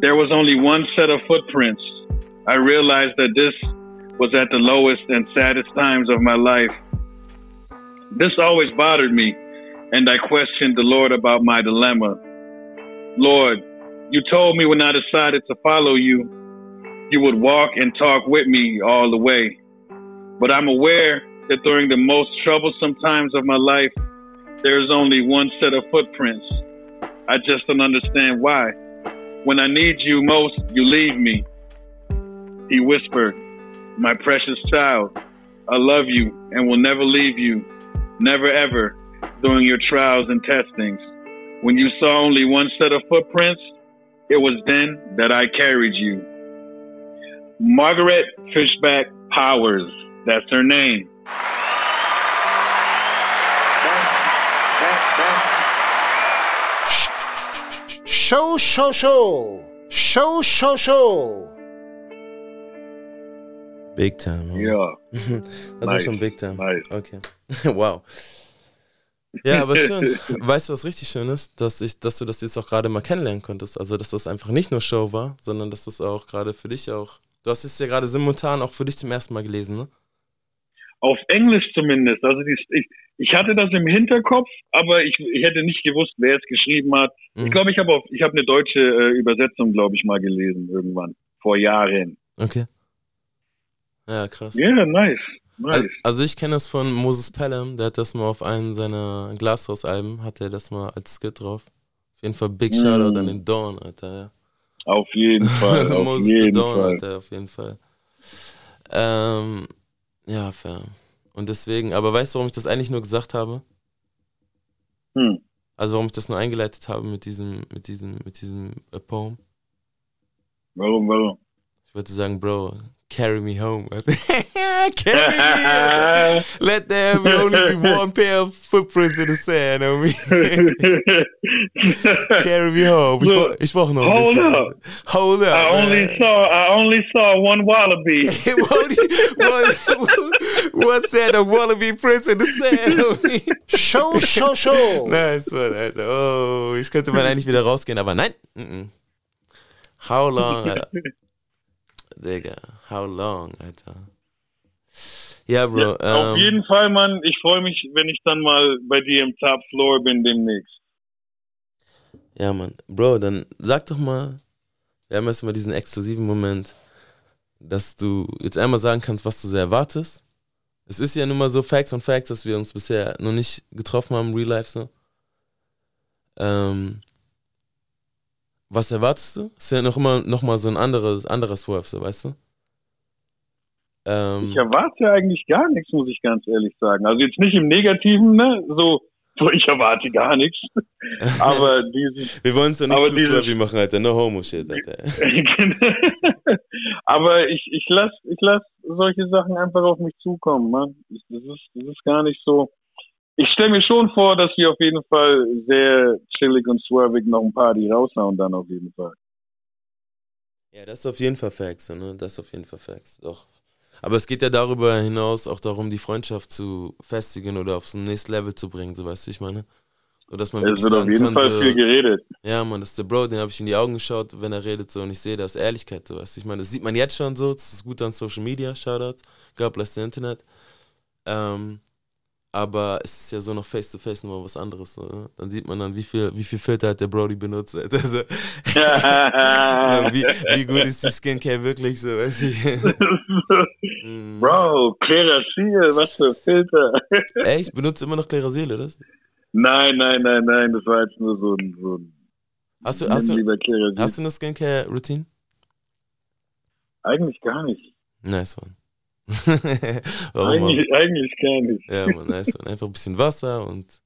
There was only one set of footprints. I realized that this was at the lowest and saddest times of my life. This always bothered me, and I questioned the Lord about my dilemma. Lord, you told me when I decided to follow you, you would walk and talk with me all the way. But I'm aware that during the most troublesome times of my life, there is only one set of footprints. I just don't understand why. When I need you most, you leave me. He whispered, my precious child, I love you and will never leave you, never ever, during your trials and testings. When you saw only one set of footprints, it was then that I carried you. Margaret Fishback Powers, that's her name. Show, show, show. Show, show, show. Big time. Huh? Ja. das nice. war schon Big Time. Nice. Okay. wow. Ja, aber schön. weißt du, was richtig schön ist? Dass, ich, dass du das jetzt auch gerade mal kennenlernen konntest. Also, dass das einfach nicht nur Show war, sondern dass das auch gerade für dich auch. Du hast es ja gerade simultan auch für dich zum ersten Mal gelesen, ne? Auf Englisch zumindest. Also, die, ich, ich hatte das im Hinterkopf, aber ich, ich hätte nicht gewusst, wer es geschrieben hat. Mhm. Ich glaube, ich habe ich hab eine deutsche äh, Übersetzung, glaube ich, mal gelesen irgendwann. Vor Jahren. Okay. Ja, krass. Ja, yeah, nice. nice. Also ich kenne das von Moses Pelham, der hat das mal auf einem seiner Glashaus-Alben, hat er das mal als Skit drauf. Auf jeden Fall Big Shoutout mm. an den Dawn, Alter, ja. Auf jeden Fall, auf Moses jeden Dawn, Fall. Alter, auf jeden Fall. Ähm, ja, fair. Und deswegen, aber weißt du, warum ich das eigentlich nur gesagt habe? Hm. Also warum ich das nur eingeleitet habe mit diesem, mit diesem, mit diesem äh, Poem? Warum, warum? Ich würde sagen, Bro, Carry me home. Carry me. Let there be only be one pair of footprints in the sand, homie. Carry me home. Ich, brauch- ich brauche noch Hold bisschen. up. Hold up. I only saw I only saw one wallaby. what, what said a wallaby prince in the sand, homie? Show, show, show. Nice, Mann, Alter. Oh, jetzt könnte man eigentlich wieder rausgehen, aber nein. Mm -mm. How long, Alter? Digga, how long, Alter? Ja, Bro. Auf ähm, jeden Fall, Mann. Ich freue mich, wenn ich dann mal bei dir im Top Floor bin demnächst. Ja, Mann. Bro, dann sag doch mal, wir haben erstmal diesen exklusiven Moment, dass du jetzt einmal sagen kannst, was du so erwartest. Es ist ja nun mal so Facts und Facts, dass wir uns bisher noch nicht getroffen haben, Real Life so. Ähm, was erwartest du? Ist ja noch immer noch mal so ein anderes, anderer Swerve, so, weißt du? Ähm, Ich erwarte eigentlich gar nichts, muss ich ganz ehrlich sagen. Also jetzt nicht im Negativen, ne? So, so ich erwarte gar nichts. Aber dieses, wir wollen es doch nicht zu dieses- swervy machen, Alter. No homo shit, Alter. aber ich, ich lass, ich lass solche Sachen einfach auf mich zukommen, man. Das ist, das ist gar nicht so. Ich stelle mir schon vor, dass wir auf jeden Fall sehr chillig und swervig noch ein paar die raushauen dann auf jeden Fall. Ja, das ist auf jeden Fall Facts, ne? Das ist auf jeden Fall Facts, doch. Aber es geht ja darüber hinaus auch darum, die Freundschaft zu festigen oder aufs nächste Level zu bringen, so weißt du, ich meine. So, dass man Es wird auf jeden kann, Fall so, viel geredet. Ja, man, das ist der Bro, den habe ich in die Augen geschaut, wenn er redet so und ich sehe, da ist Ehrlichkeit, so weißt du, ich meine, das sieht man jetzt schon so, das ist gut an Social Media, Shoutout, God bless the Internet. Ähm, aber es ist ja so noch face to face nochmal was anderes. Ne? Dann sieht man dann, wie viel, wie viel Filter hat der Brody benutzt. Alter. So, wie, wie gut ist die Skincare wirklich so, weiß ich. Mhm. Bro, Klerasil, was für Filter. Ey, ich benutze immer noch Klerasil, oder? nein, nein, nein, nein, das war jetzt nur so ein, so ein Hast du, hast du, hast du eine Skincare-Routine? Eigentlich gar nicht. Nice one. Eigentlich, eigentlich gar nicht. Ja, man, nice one. Einfach ein bisschen Wasser und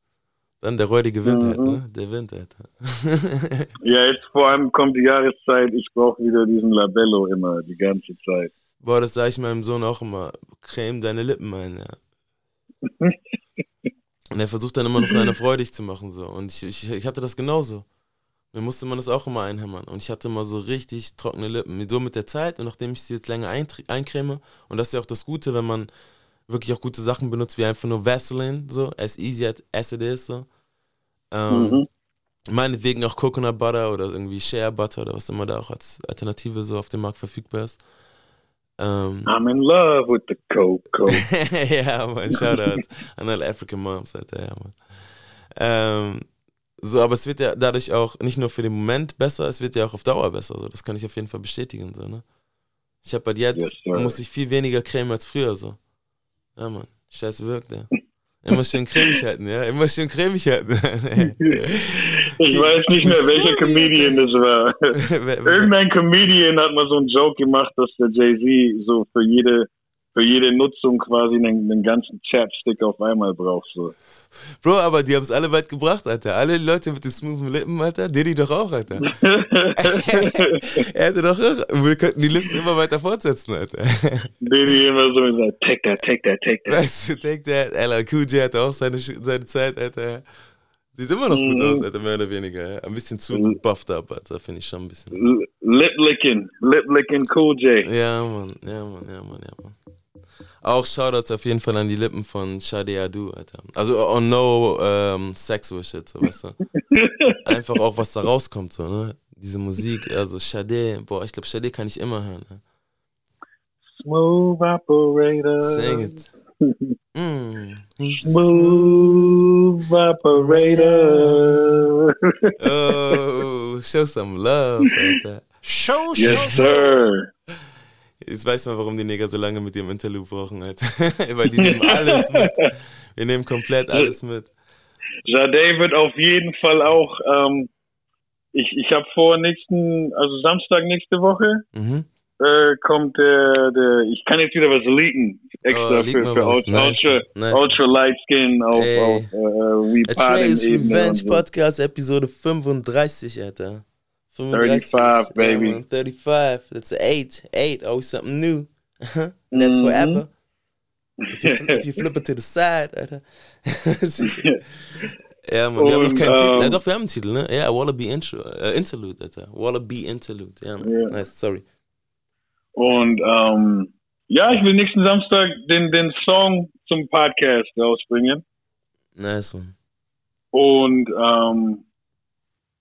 dann der räudige Wind halt, Mhm. ne? Der Wind, Alter. Ja, jetzt vor allem kommt die Jahreszeit, ich brauche wieder diesen Labello immer, die ganze Zeit. Boah, das sage ich meinem Sohn auch immer. Creme deine Lippen ein, ja. Und er versucht dann immer noch seine freudig zu machen, so. Und ich, ich, ich hatte das genauso. Mir musste man das auch immer einhämmern. Und ich hatte immer so richtig trockene Lippen. So mit der Zeit und nachdem ich sie jetzt länger eincreme, und das ist ja auch das Gute, wenn man wirklich auch gute Sachen benutzt, wie einfach nur Vaseline, so, as easy as it is, so. Ähm, Mhm. Meinetwegen auch Coconut Butter oder irgendwie Shea Butter oder was immer da auch als Alternative so auf dem Markt verfügbar ist. Ähm, I'm in love with the Coco. ja, man, Shoutouts an alle African Moms, Alter, ja, man. Ähm, so, aber es wird ja dadurch auch nicht nur für den Moment besser, es wird ja auch auf Dauer besser. So. Das kann ich auf jeden Fall bestätigen, so, ne? Ich habe halt jetzt, Yes, muss ich viel weniger Creme als früher, so. Ja, man, Scheiße wirkt, ja. Immer schön cremig halten, ja? Immer schön cremig halten. Ich weiß nicht mehr, welcher Comedian das war. Irgendein Comedian hat mal so einen Joke gemacht, dass der Jay-Z so für jede, für jede Nutzung quasi einen, einen ganzen Chapstick auf einmal braucht. So. Bro, aber die haben es alle weit gebracht, Alter. Alle Leute mit den smoothen Lippen, Alter. Diddy doch auch, Alter. er hätte doch auch, wir könnten die Liste immer weiter fortsetzen, Alter. Die immer so sagt, take that, take that, take that. Weißt du, take that. LL Cool J hatte auch seine, seine Zeit, Alter. Sieht immer noch gut Mhm. aus, Alter, mehr oder weniger. Ja. Ein bisschen zu buffed up, Alter, finde ich schon ein bisschen. L- Lip licking, lip licking Cool J. Ja, Mann, ja, Mann, ja, Mann, ja, Mann. Auch Shoutouts auf jeden Fall an die Lippen von Shadi Adu, Alter. Also on no ähm, sex with shit, so, weißt du. Einfach auch, was da rauskommt, so, ne? Diese Musik, also Shade, boah, ich glaube, Shade kann ich immer hören. Ne? Smooth operator. Sing it. Mm, Smooth operator. Oh, show some love, Alter. Show, yes, show, sir. Jetzt weiß man, warum die Neger so lange mit ihrem Interlude brauchen, Alter. Weil die nehmen alles mit. Wir nehmen komplett alles mit. Jade wird auf jeden Fall auch, ähm, ich, ich habe vor nächsten, also Samstag nächste Woche, Mhm. äh, kommt der, der, ich kann jetzt wieder was leaken, extra Oh, für, für. Ultra, Nice. Ultra, Nice. Ultra Light Skin auf, Ey. auf äh, We Ebene Revenge. Podcast Episode 35, Alter. 35, baby. Ja, man, 35. That's an 8. 8, always something new. And that's mm-hmm. forever. If you, if you flip it to the side, ja, man, wir haben noch keinen Titel. ähm, Ja, doch, wir haben einen Titel, ne? Ja, Wallaby Intro, äh, Interlude, Alter. Uh, Wallaby Interlude, ja, man. Ja. Nice, sorry. Und ähm, ja, ich will nächsten Samstag den, den Song zum Podcast rausbringen. Nice, man. Und ähm,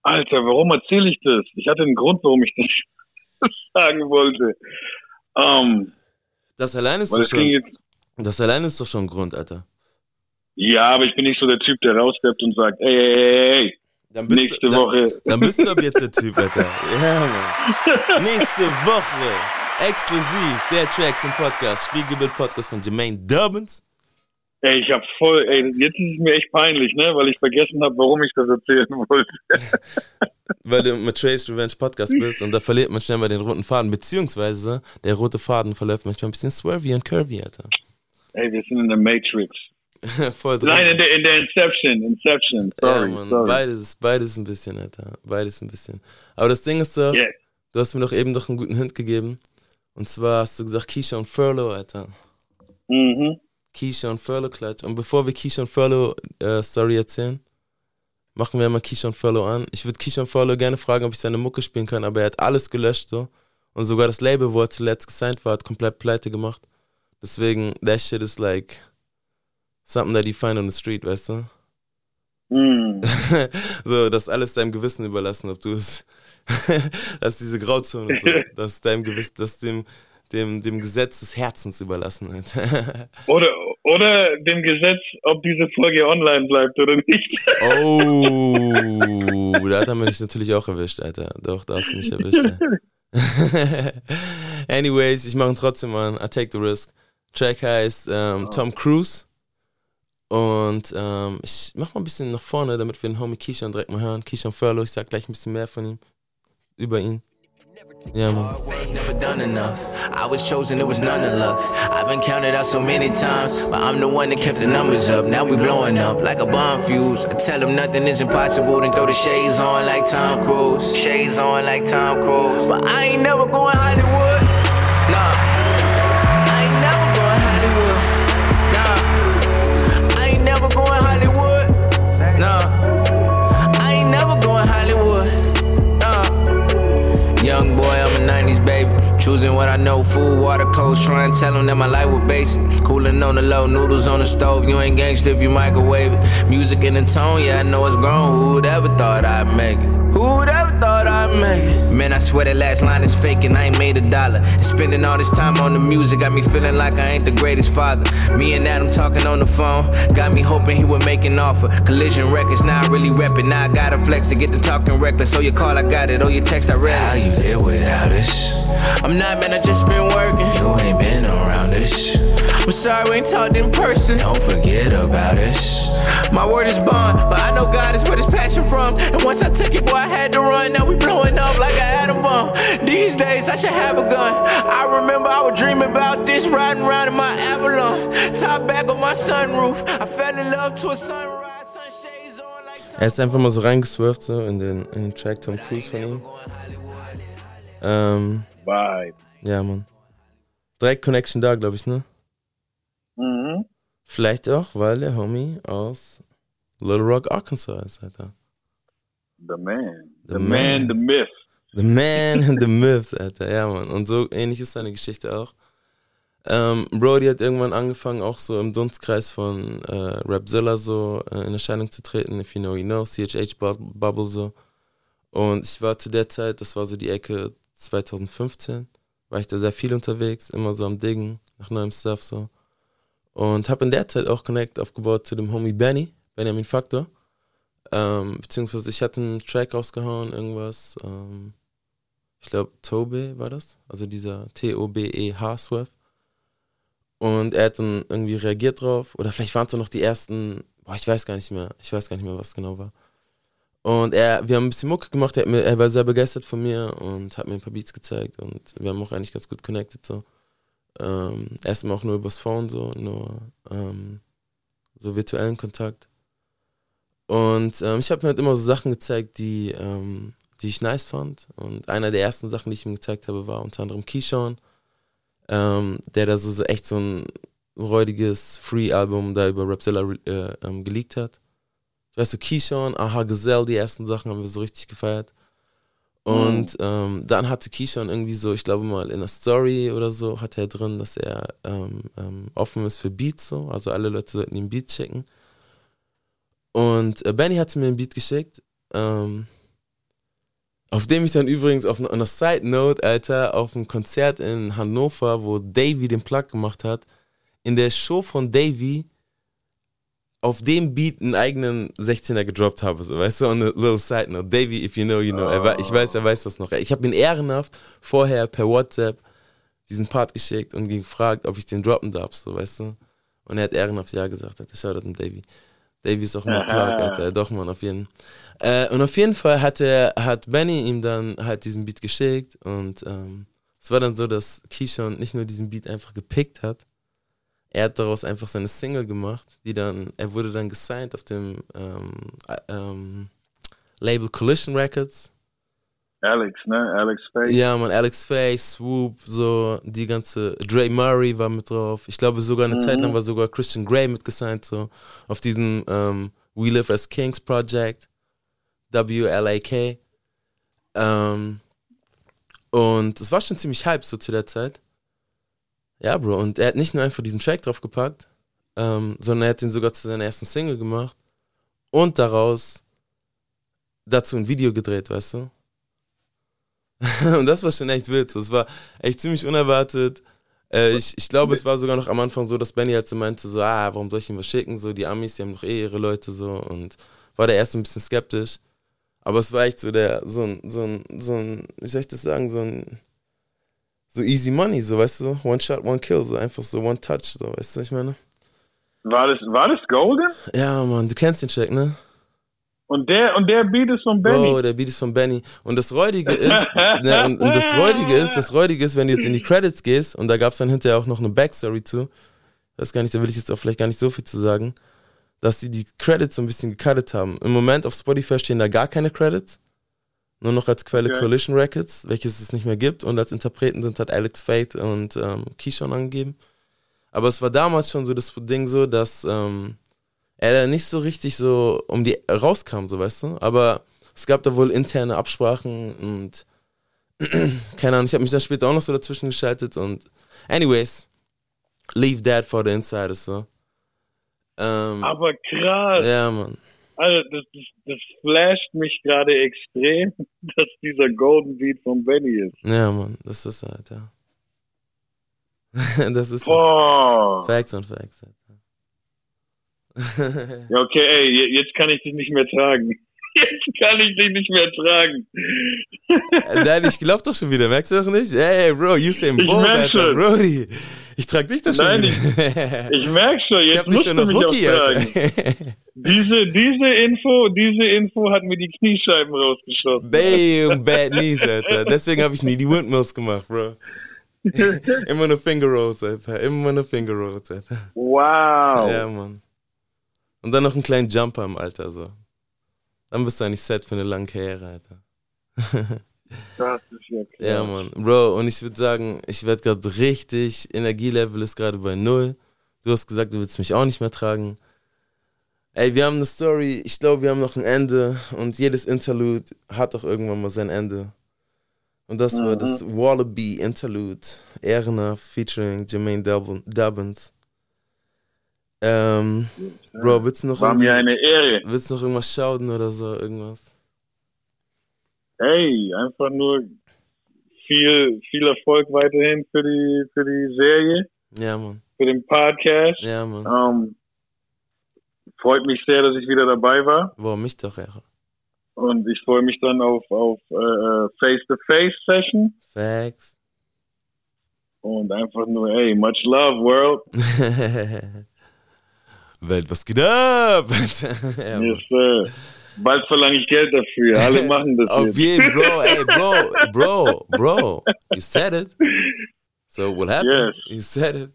Alter, warum erzähle ich das? Ich hatte einen Grund, warum ich das sagen wollte. Ähm, Das allein ist doch schon, jetzt, das allein ist doch schon ein Grund, Alter. ja, aber ich bin nicht so der Typ, der raussteppt und sagt, ey, ey, ey, ey, Dann bist nächste du, dann, Woche. Dann bist du ab jetzt der Typ, Alter. Ja, Mann. Nächste Woche, exklusiv, der Track zum Podcast, Spiegelbild Podcast von Jermaine Dubbins. Ey, ich hab voll, ey, jetzt ist es mir echt peinlich, ne, weil ich vergessen habe, warum ich das erzählen wollte. Weil du mit Trace Revenge Podcast bist und da verliert man schnell mal den roten Faden, beziehungsweise der rote Faden verläuft manchmal ein bisschen swervy und curvy, Alter. Ey, wir sind in der Matrix. Voll drin. Nein, in der, in der Inception, Inception, sorry, ja, Mann, sorry. beides, beides ein bisschen, Alter. Beides ein bisschen. Aber das Ding ist doch, Yeah. du hast mir doch eben doch einen guten Hint gegeben. Und zwar hast du gesagt Keisha und Furlough, Alter. Mhm. Keisha und Furlough Klatsch. Und bevor wir Keisha und Furlough äh, Story erzählen, machen wir mal Keisha und Furlough an. Ich würde Keisha und Furlough gerne fragen, ob ich seine Mucke spielen kann, aber er hat alles gelöscht so. Und sogar das Label, wo er zuletzt gesigned war, hat komplett pleite gemacht. Deswegen, that shit is like something that you find on the street, weißt du? Mhm. so, das ist alles deinem Gewissen überlassen, ob du es. das ist diese Grauzone, so. das ist deinem Gewissen, das dem, dem, dem Gesetz des Herzens überlassen. Halt. Oder, oder dem Gesetz, ob diese Folge online bleibt oder nicht. oh, da hat er mich natürlich auch erwischt, Alter. Doch, da hast du mich erwischt. Anyways, ich mache ihn trotzdem an. I take the risk. Track heißt ähm, Tom Cruise. Und ähm, ich mach mal ein bisschen nach vorne, damit wir den Homie Keishan direkt mal hören. Keishan Furlough, ich sag gleich ein bisschen mehr von ihm. Über ihn. Ja, Mann. Never done enough. I was chosen, it was none of luck. I've been counted out so many times, but I'm the one that kept the numbers up. Now we blowing up like a bomb fuse. I tell them nothing is impossible, then throw the shades on like Tom Cruise. Shades on like Tom Cruise. But I ain't never going Hollywood. Choosing what I know, food, water, clothes. Trying to tell them that my life was basic. Cooling on the low, noodles on the stove. You ain't gangster if you microwave it. Music in the tone, yeah, I know it's grown. Who would ever thought I'd make it? Who would ever thought I'd make it? Man, I swear that last line is fake and I ain't made a dollar. And spending all this time on the music got me feeling like I ain't the greatest father. Me and Adam talking on the phone got me hoping he would make an offer. Collision records, now I really rep it. Now I gotta flex to get the talking reckless. Oh, so your call, I got it. Oh, your text, I read it. How you live without us? I'm not, man, I just been working. You ain't been around us. I'm sorry we ain't talked in person. Don't forget about us. My word is bond, but I know God is where this passion from. And once I took it, boy, I had to run. Now we blowing up like an atom bomb. These days I should have a gun. I remember I was dreaming about this, riding around in my Avalon. Top back on my sunroof. I fell in love to a sunrise, sunshades on like Er ist einfach mal so reingeswerft so in den, in den Track Tom Cruise von ihm. Ähm, Bye. ja, Mann. Direkt Connection da, glaube ich, ne? Vielleicht auch, weil der Homie aus Little Rock, Arkansas ist, Alter. The man. The The, man. man. the myth. The Man and the Myth, Alter. Ja, Mann. Und so ähnlich ist seine Geschichte auch. Ähm, Brody hat irgendwann angefangen, auch so im Dunstkreis von äh, Rapzilla so äh, in Erscheinung zu treten. If you know, you know. CHH Bu- Bubble so. Und ich war zu der Zeit, das war so die Ecke 2015, war ich da sehr viel unterwegs, immer so am Diggen nach neuem Stuff so. Und habe in der Zeit auch Connect aufgebaut zu dem Homie Benny, Benjamin Factor. Ähm, beziehungsweise ich hatte einen Track rausgehauen, irgendwas. Ähm, ich glaube, Tobe war das. Also dieser T-O-B-E-H Swerve. Und er hat dann irgendwie reagiert drauf. Oder vielleicht waren es noch die ersten. Boah, ich weiß gar nicht mehr. Ich weiß gar nicht mehr, was genau war. Und er, wir haben ein bisschen Mucke gemacht. Er, mir, er war sehr begeistert von mir und hat mir ein paar Beats gezeigt. Und wir haben auch eigentlich ganz gut connected. So. Ähm, erstmal auch nur übers Phone, so, nur ähm, so virtuellen Kontakt. Und ähm, ich habe mir halt immer so Sachen gezeigt, die, ähm, die ich nice fand. Und einer der ersten Sachen, die ich ihm gezeigt habe, war unter anderem Keyshawn. ähm, der da so, so echt so ein räudiges Free-Album da über Rapzilla äh, ähm, geleakt hat. Ich weiß so, Keyshawn, Aha Gazelle, die ersten Sachen haben wir so richtig gefeiert. Und mhm. ähm, dann hatte Keyshawn irgendwie so, ich glaube mal in der Story oder so, hat er drin, dass er ähm, ähm, offen ist für Beats so. Also alle Leute sollten ihm Beats schicken. Und äh, Benny hatte mir ein Beat geschickt. Ähm, auf dem ich dann übrigens auf einer Side Note, Alter, auf einem Konzert in Hannover, wo Davy den Plug gemacht hat, in der Show von Davy auf dem Beat einen eigenen 16er gedroppt habe, so, weißt du, on a little side note. Davy, if you know, you know. Oh. Er, ich weiß, er weiß das noch. Ich habe ihn ehrenhaft vorher per WhatsApp diesen Part geschickt und gefragt, ob ich den droppen darf, so, weißt du. Und er hat ehrenhaft Ja gesagt, Alter. Shoutout an Davy. Davy ist auch immer Plug, Alter. Doch, man, auf jeden Fall. Äh, und auf jeden Fall hat, er, hat Benny ihm dann halt diesen Beat geschickt und ähm, es war dann so, dass Keyshawn nicht nur diesen Beat einfach gepickt hat, er hat daraus einfach seine Single gemacht, die dann, er wurde dann gesigned auf dem ähm, ähm, Label Collision Records. Alex, ne? Alex Faye. Ja, man, Alex Faye, Swoop, so, die ganze, Dre Murray war mit drauf. Ich glaube sogar eine mhm. Zeit lang war sogar Christian Grey mit gesigned, so, auf diesem ähm, We Live as Kings Project, WLAK. Ähm, und es war schon ziemlich hype so zu der Zeit. Ja, Bro, und er hat nicht nur einfach diesen Track draufgepackt, ähm, sondern er hat den sogar zu seiner ersten Single gemacht und daraus dazu ein Video gedreht, weißt du? und das war schon echt wild. Es war echt ziemlich unerwartet. Äh, ich, ich glaube, es war sogar noch am Anfang so, dass Benny halt so meinte, so, ah, warum soll ich ihm was schicken? So, die Amis, die haben doch eh ihre Leute so und war da erst ein bisschen skeptisch. Aber es war echt so der, so ein, so ein, so ein, wie soll ich das sagen, so ein so easy money, so weißt du, one shot, one kill, so einfach so one touch, so weißt du, ich meine. War das, war das Golden? Ja, Mann, du kennst den Track, ne? Und der, und der Beat ist von Benny. Oh, der Beat ist von Benny. Und das Räudige ist, ne, und, und, das Räudige ist, das Räudige ist, wenn du jetzt in die Credits gehst, und da gab es dann hinterher auch noch eine Backstory zu, weiß gar nicht, da will ich jetzt auch vielleicht gar nicht so viel zu sagen, dass die die Credits so ein bisschen gecuttet haben. Im Moment auf Spotify stehen da gar keine Credits nur noch als Quelle okay. Coalition Records, welches es nicht mehr gibt. Und als Interpreten sind halt Alex Fate und ähm, Keyshawn angegeben. Aber es war damals schon so das Ding so, dass ähm, er nicht so richtig so um die rauskam, so weißt du. Aber es gab da wohl interne Absprachen und keine Ahnung, ich habe mich dann später auch noch so dazwischen geschaltet und anyways, leave that for the insiders so. Ähm, Aber krass. Ja, Mann. Also das, das, das flasht mich gerade extrem, dass dieser Golden Beat von Benny ist. Ja, Mann, das ist halt, ja. das ist Boah. Facts und Facts. ja, okay, ey, jetzt kann ich dich nicht mehr tragen. Jetzt kann ich dich nicht mehr tragen. Äh, nein, ich glaub doch schon wieder, merkst du doch nicht? Hey, Bro, Usain Bolt, Alter, Brody. Ich trag dich doch schon Nein, wieder. Ich, ich merk schon, jetzt ich hab dich schon noch Hookie, Diese, diese Info, diese Info hat mir die Kniescheiben rausgeschossen. Damn, bad knees, Alter. Deswegen habe ich nie die Windmills gemacht, Bro. Immer nur Finger Rolls, Alter. Immer nur Finger Rolls, Alter. Wow. Ja, Mann. Und dann noch einen kleinen Jumper im Alter, so. Dann bist du eigentlich set für eine lange Karriere, Alter. Das ist ja klar. Ja, Mann. Bro, und ich würde sagen, ich werde gerade richtig, Energielevel ist gerade bei null. Du hast gesagt, du willst mich auch nicht mehr tragen. Ey, wir haben eine Story, ich glaube, wir haben noch ein Ende und jedes Interlude hat doch irgendwann mal sein Ende. Und das mhm. war das mhm. Wallaby Interlude, Ehrenhaft, featuring Jermaine Dubbins. Ähm, Bro, willst du noch War mir eine Ehre. Willst du noch irgendwas schauen oder so, irgendwas? Hey, einfach nur viel, viel Erfolg weiterhin für die, für die Serie. Ja, Mann. Für den Podcast. Ja, Mann. Um, ähm, freut mich sehr, dass ich wieder dabei war. Boah, mich doch, ja. Und ich freue mich dann auf, auf äh, Face-to-Face-Session. Facts. Und einfach nur, hey, much love, world. Welt, was geht ab? ja, yes, sir. Bald verlange ich Geld dafür. Alle machen das. Auf jeden Bro, ey, Bro, Bro, Bro. You said it. So what happened? Yes. You said it.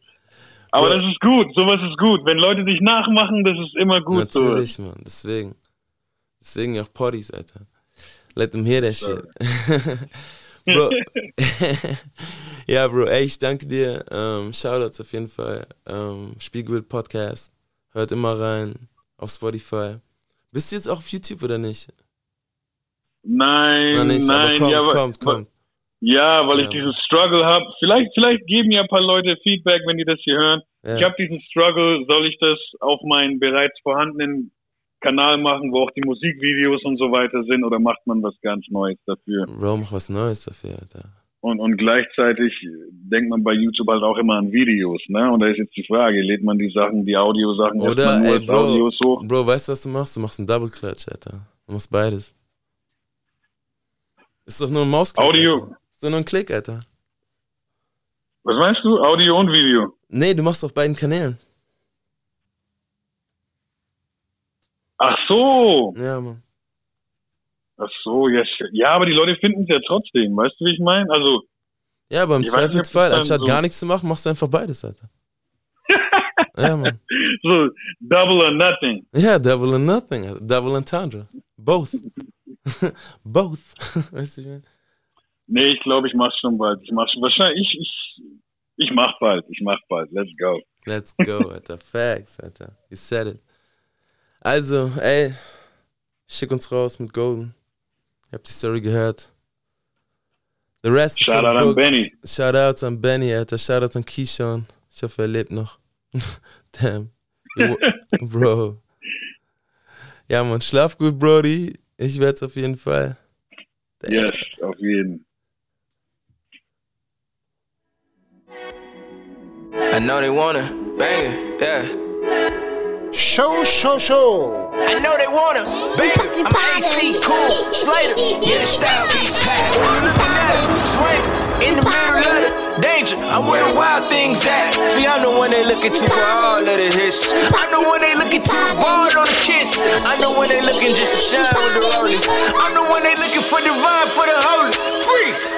Aber Bro. das ist gut, sowas ist gut. Wenn Leute dich nachmachen, das ist immer gut. Natürlich, so. Mann. Deswegen. Deswegen auch Potties, Alter. Let them hear that shit. Bro. ja, Bro, ey, ich danke dir. Ähm, Shoutouts auf jeden Fall. Ähm, Spiegelbild Podcast. Hört immer rein. Auf Spotify. Bist du jetzt auch auf YouTube oder nicht? Nein, nicht, nein, kommt, ja, aber, kommt, kommt. Ja, weil Ja. ich diesen Struggle habe. Vielleicht, vielleicht geben ja ein paar Leute Feedback, wenn die das hier hören. Ja. Ich habe diesen Struggle. Soll ich das auf meinen bereits vorhandenen Kanal machen, wo auch die Musikvideos und so weiter sind, oder macht man was ganz Neues dafür? Bro, mach was Neues dafür, Alter. Und, und gleichzeitig denkt man bei YouTube halt auch immer an Videos, ne? Und da ist jetzt die Frage, lädt man die Sachen, die Audiosachen Oder, ey, Bro, Audios hoch? Bro, weißt du, was du machst? Du machst einen Double Clutch, Alter. Du machst beides. Ist doch nur ein Mausklick. Audio. Alter. Doch nur ein Klick, Alter. Was meinst du? Audio und Video? Nee, du machst auf beiden Kanälen. Ach so. Ja, Mann. Ach so, yes. ja, aber die Leute finden es ja trotzdem, weißt du, wie ich meine? Also, Ja, aber im nicht, Zweifelsfall, anstatt so- gar nichts zu machen, machst du einfach beides, Alter. ja, Mann. so double or nothing. Ja, double and nothing. Double entendre. Both. Both. weißt du, ich meine? Nee, ich glaube, ich mach's schon bald. Ich mach's schon, wahrscheinlich, ich, ich, ich mach bald, ich mach bald. Let's go. Let's go, Alter. Facts, Alter. You said it. Also, ey, schick uns raus mit Golden. Ich hab die Story gehört. The rest for Shoutout the an. Benny. Shoutout an Benny, Alter. Shoutout an Keyshawn. Ich hoffe, er lebt noch. Damn. Bro. Ja, man, schlaf gut, Brody. Ich werd's auf jeden Fall. Yes, auf jeden. I know they wanna bang it, yeah. Show, show, show. I know they wanna bang it. I'm AC cool, Slater. Yeah, the style be packed. When you looking at it, swing in the middle of the danger. I'm where the wild things at. See, I'm the one they looking to for all of the hits. I'm the one they looking to the bar on the kiss. I'm the one they looking just to shine with the rolling. I'm the one they looking for divine for the holy. Free.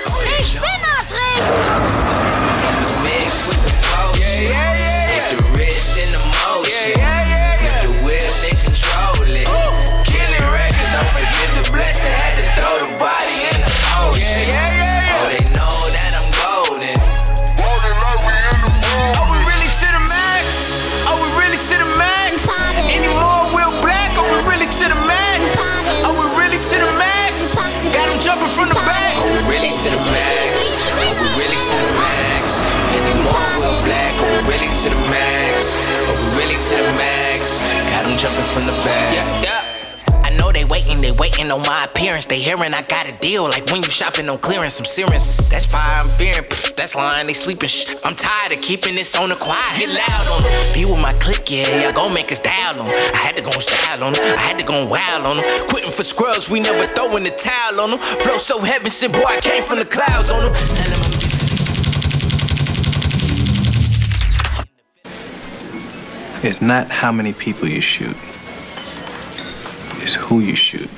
To the max? Are we really to the max? Got him jumping from the back. Yeah, yeah. I know they waiting, they waiting on my appearance. They hearing I got a deal, like when you shopping on clearance, some serious. That's fire, I'm fearing. That's lying, they sleeping. Shh. I'm tired of keeping this on the quiet. Get loud on on 'em. Be with my clique, yeah, y'all gon' make us dial on. I had to go style on 'em. I had to go wild on 'em. Quitting for scrubs, we never throwing the towel on 'em. Flow so heaven sent, boy, I came from the clouds on 'em. Tell 'em It's not how many people you shoot, it's who you shoot.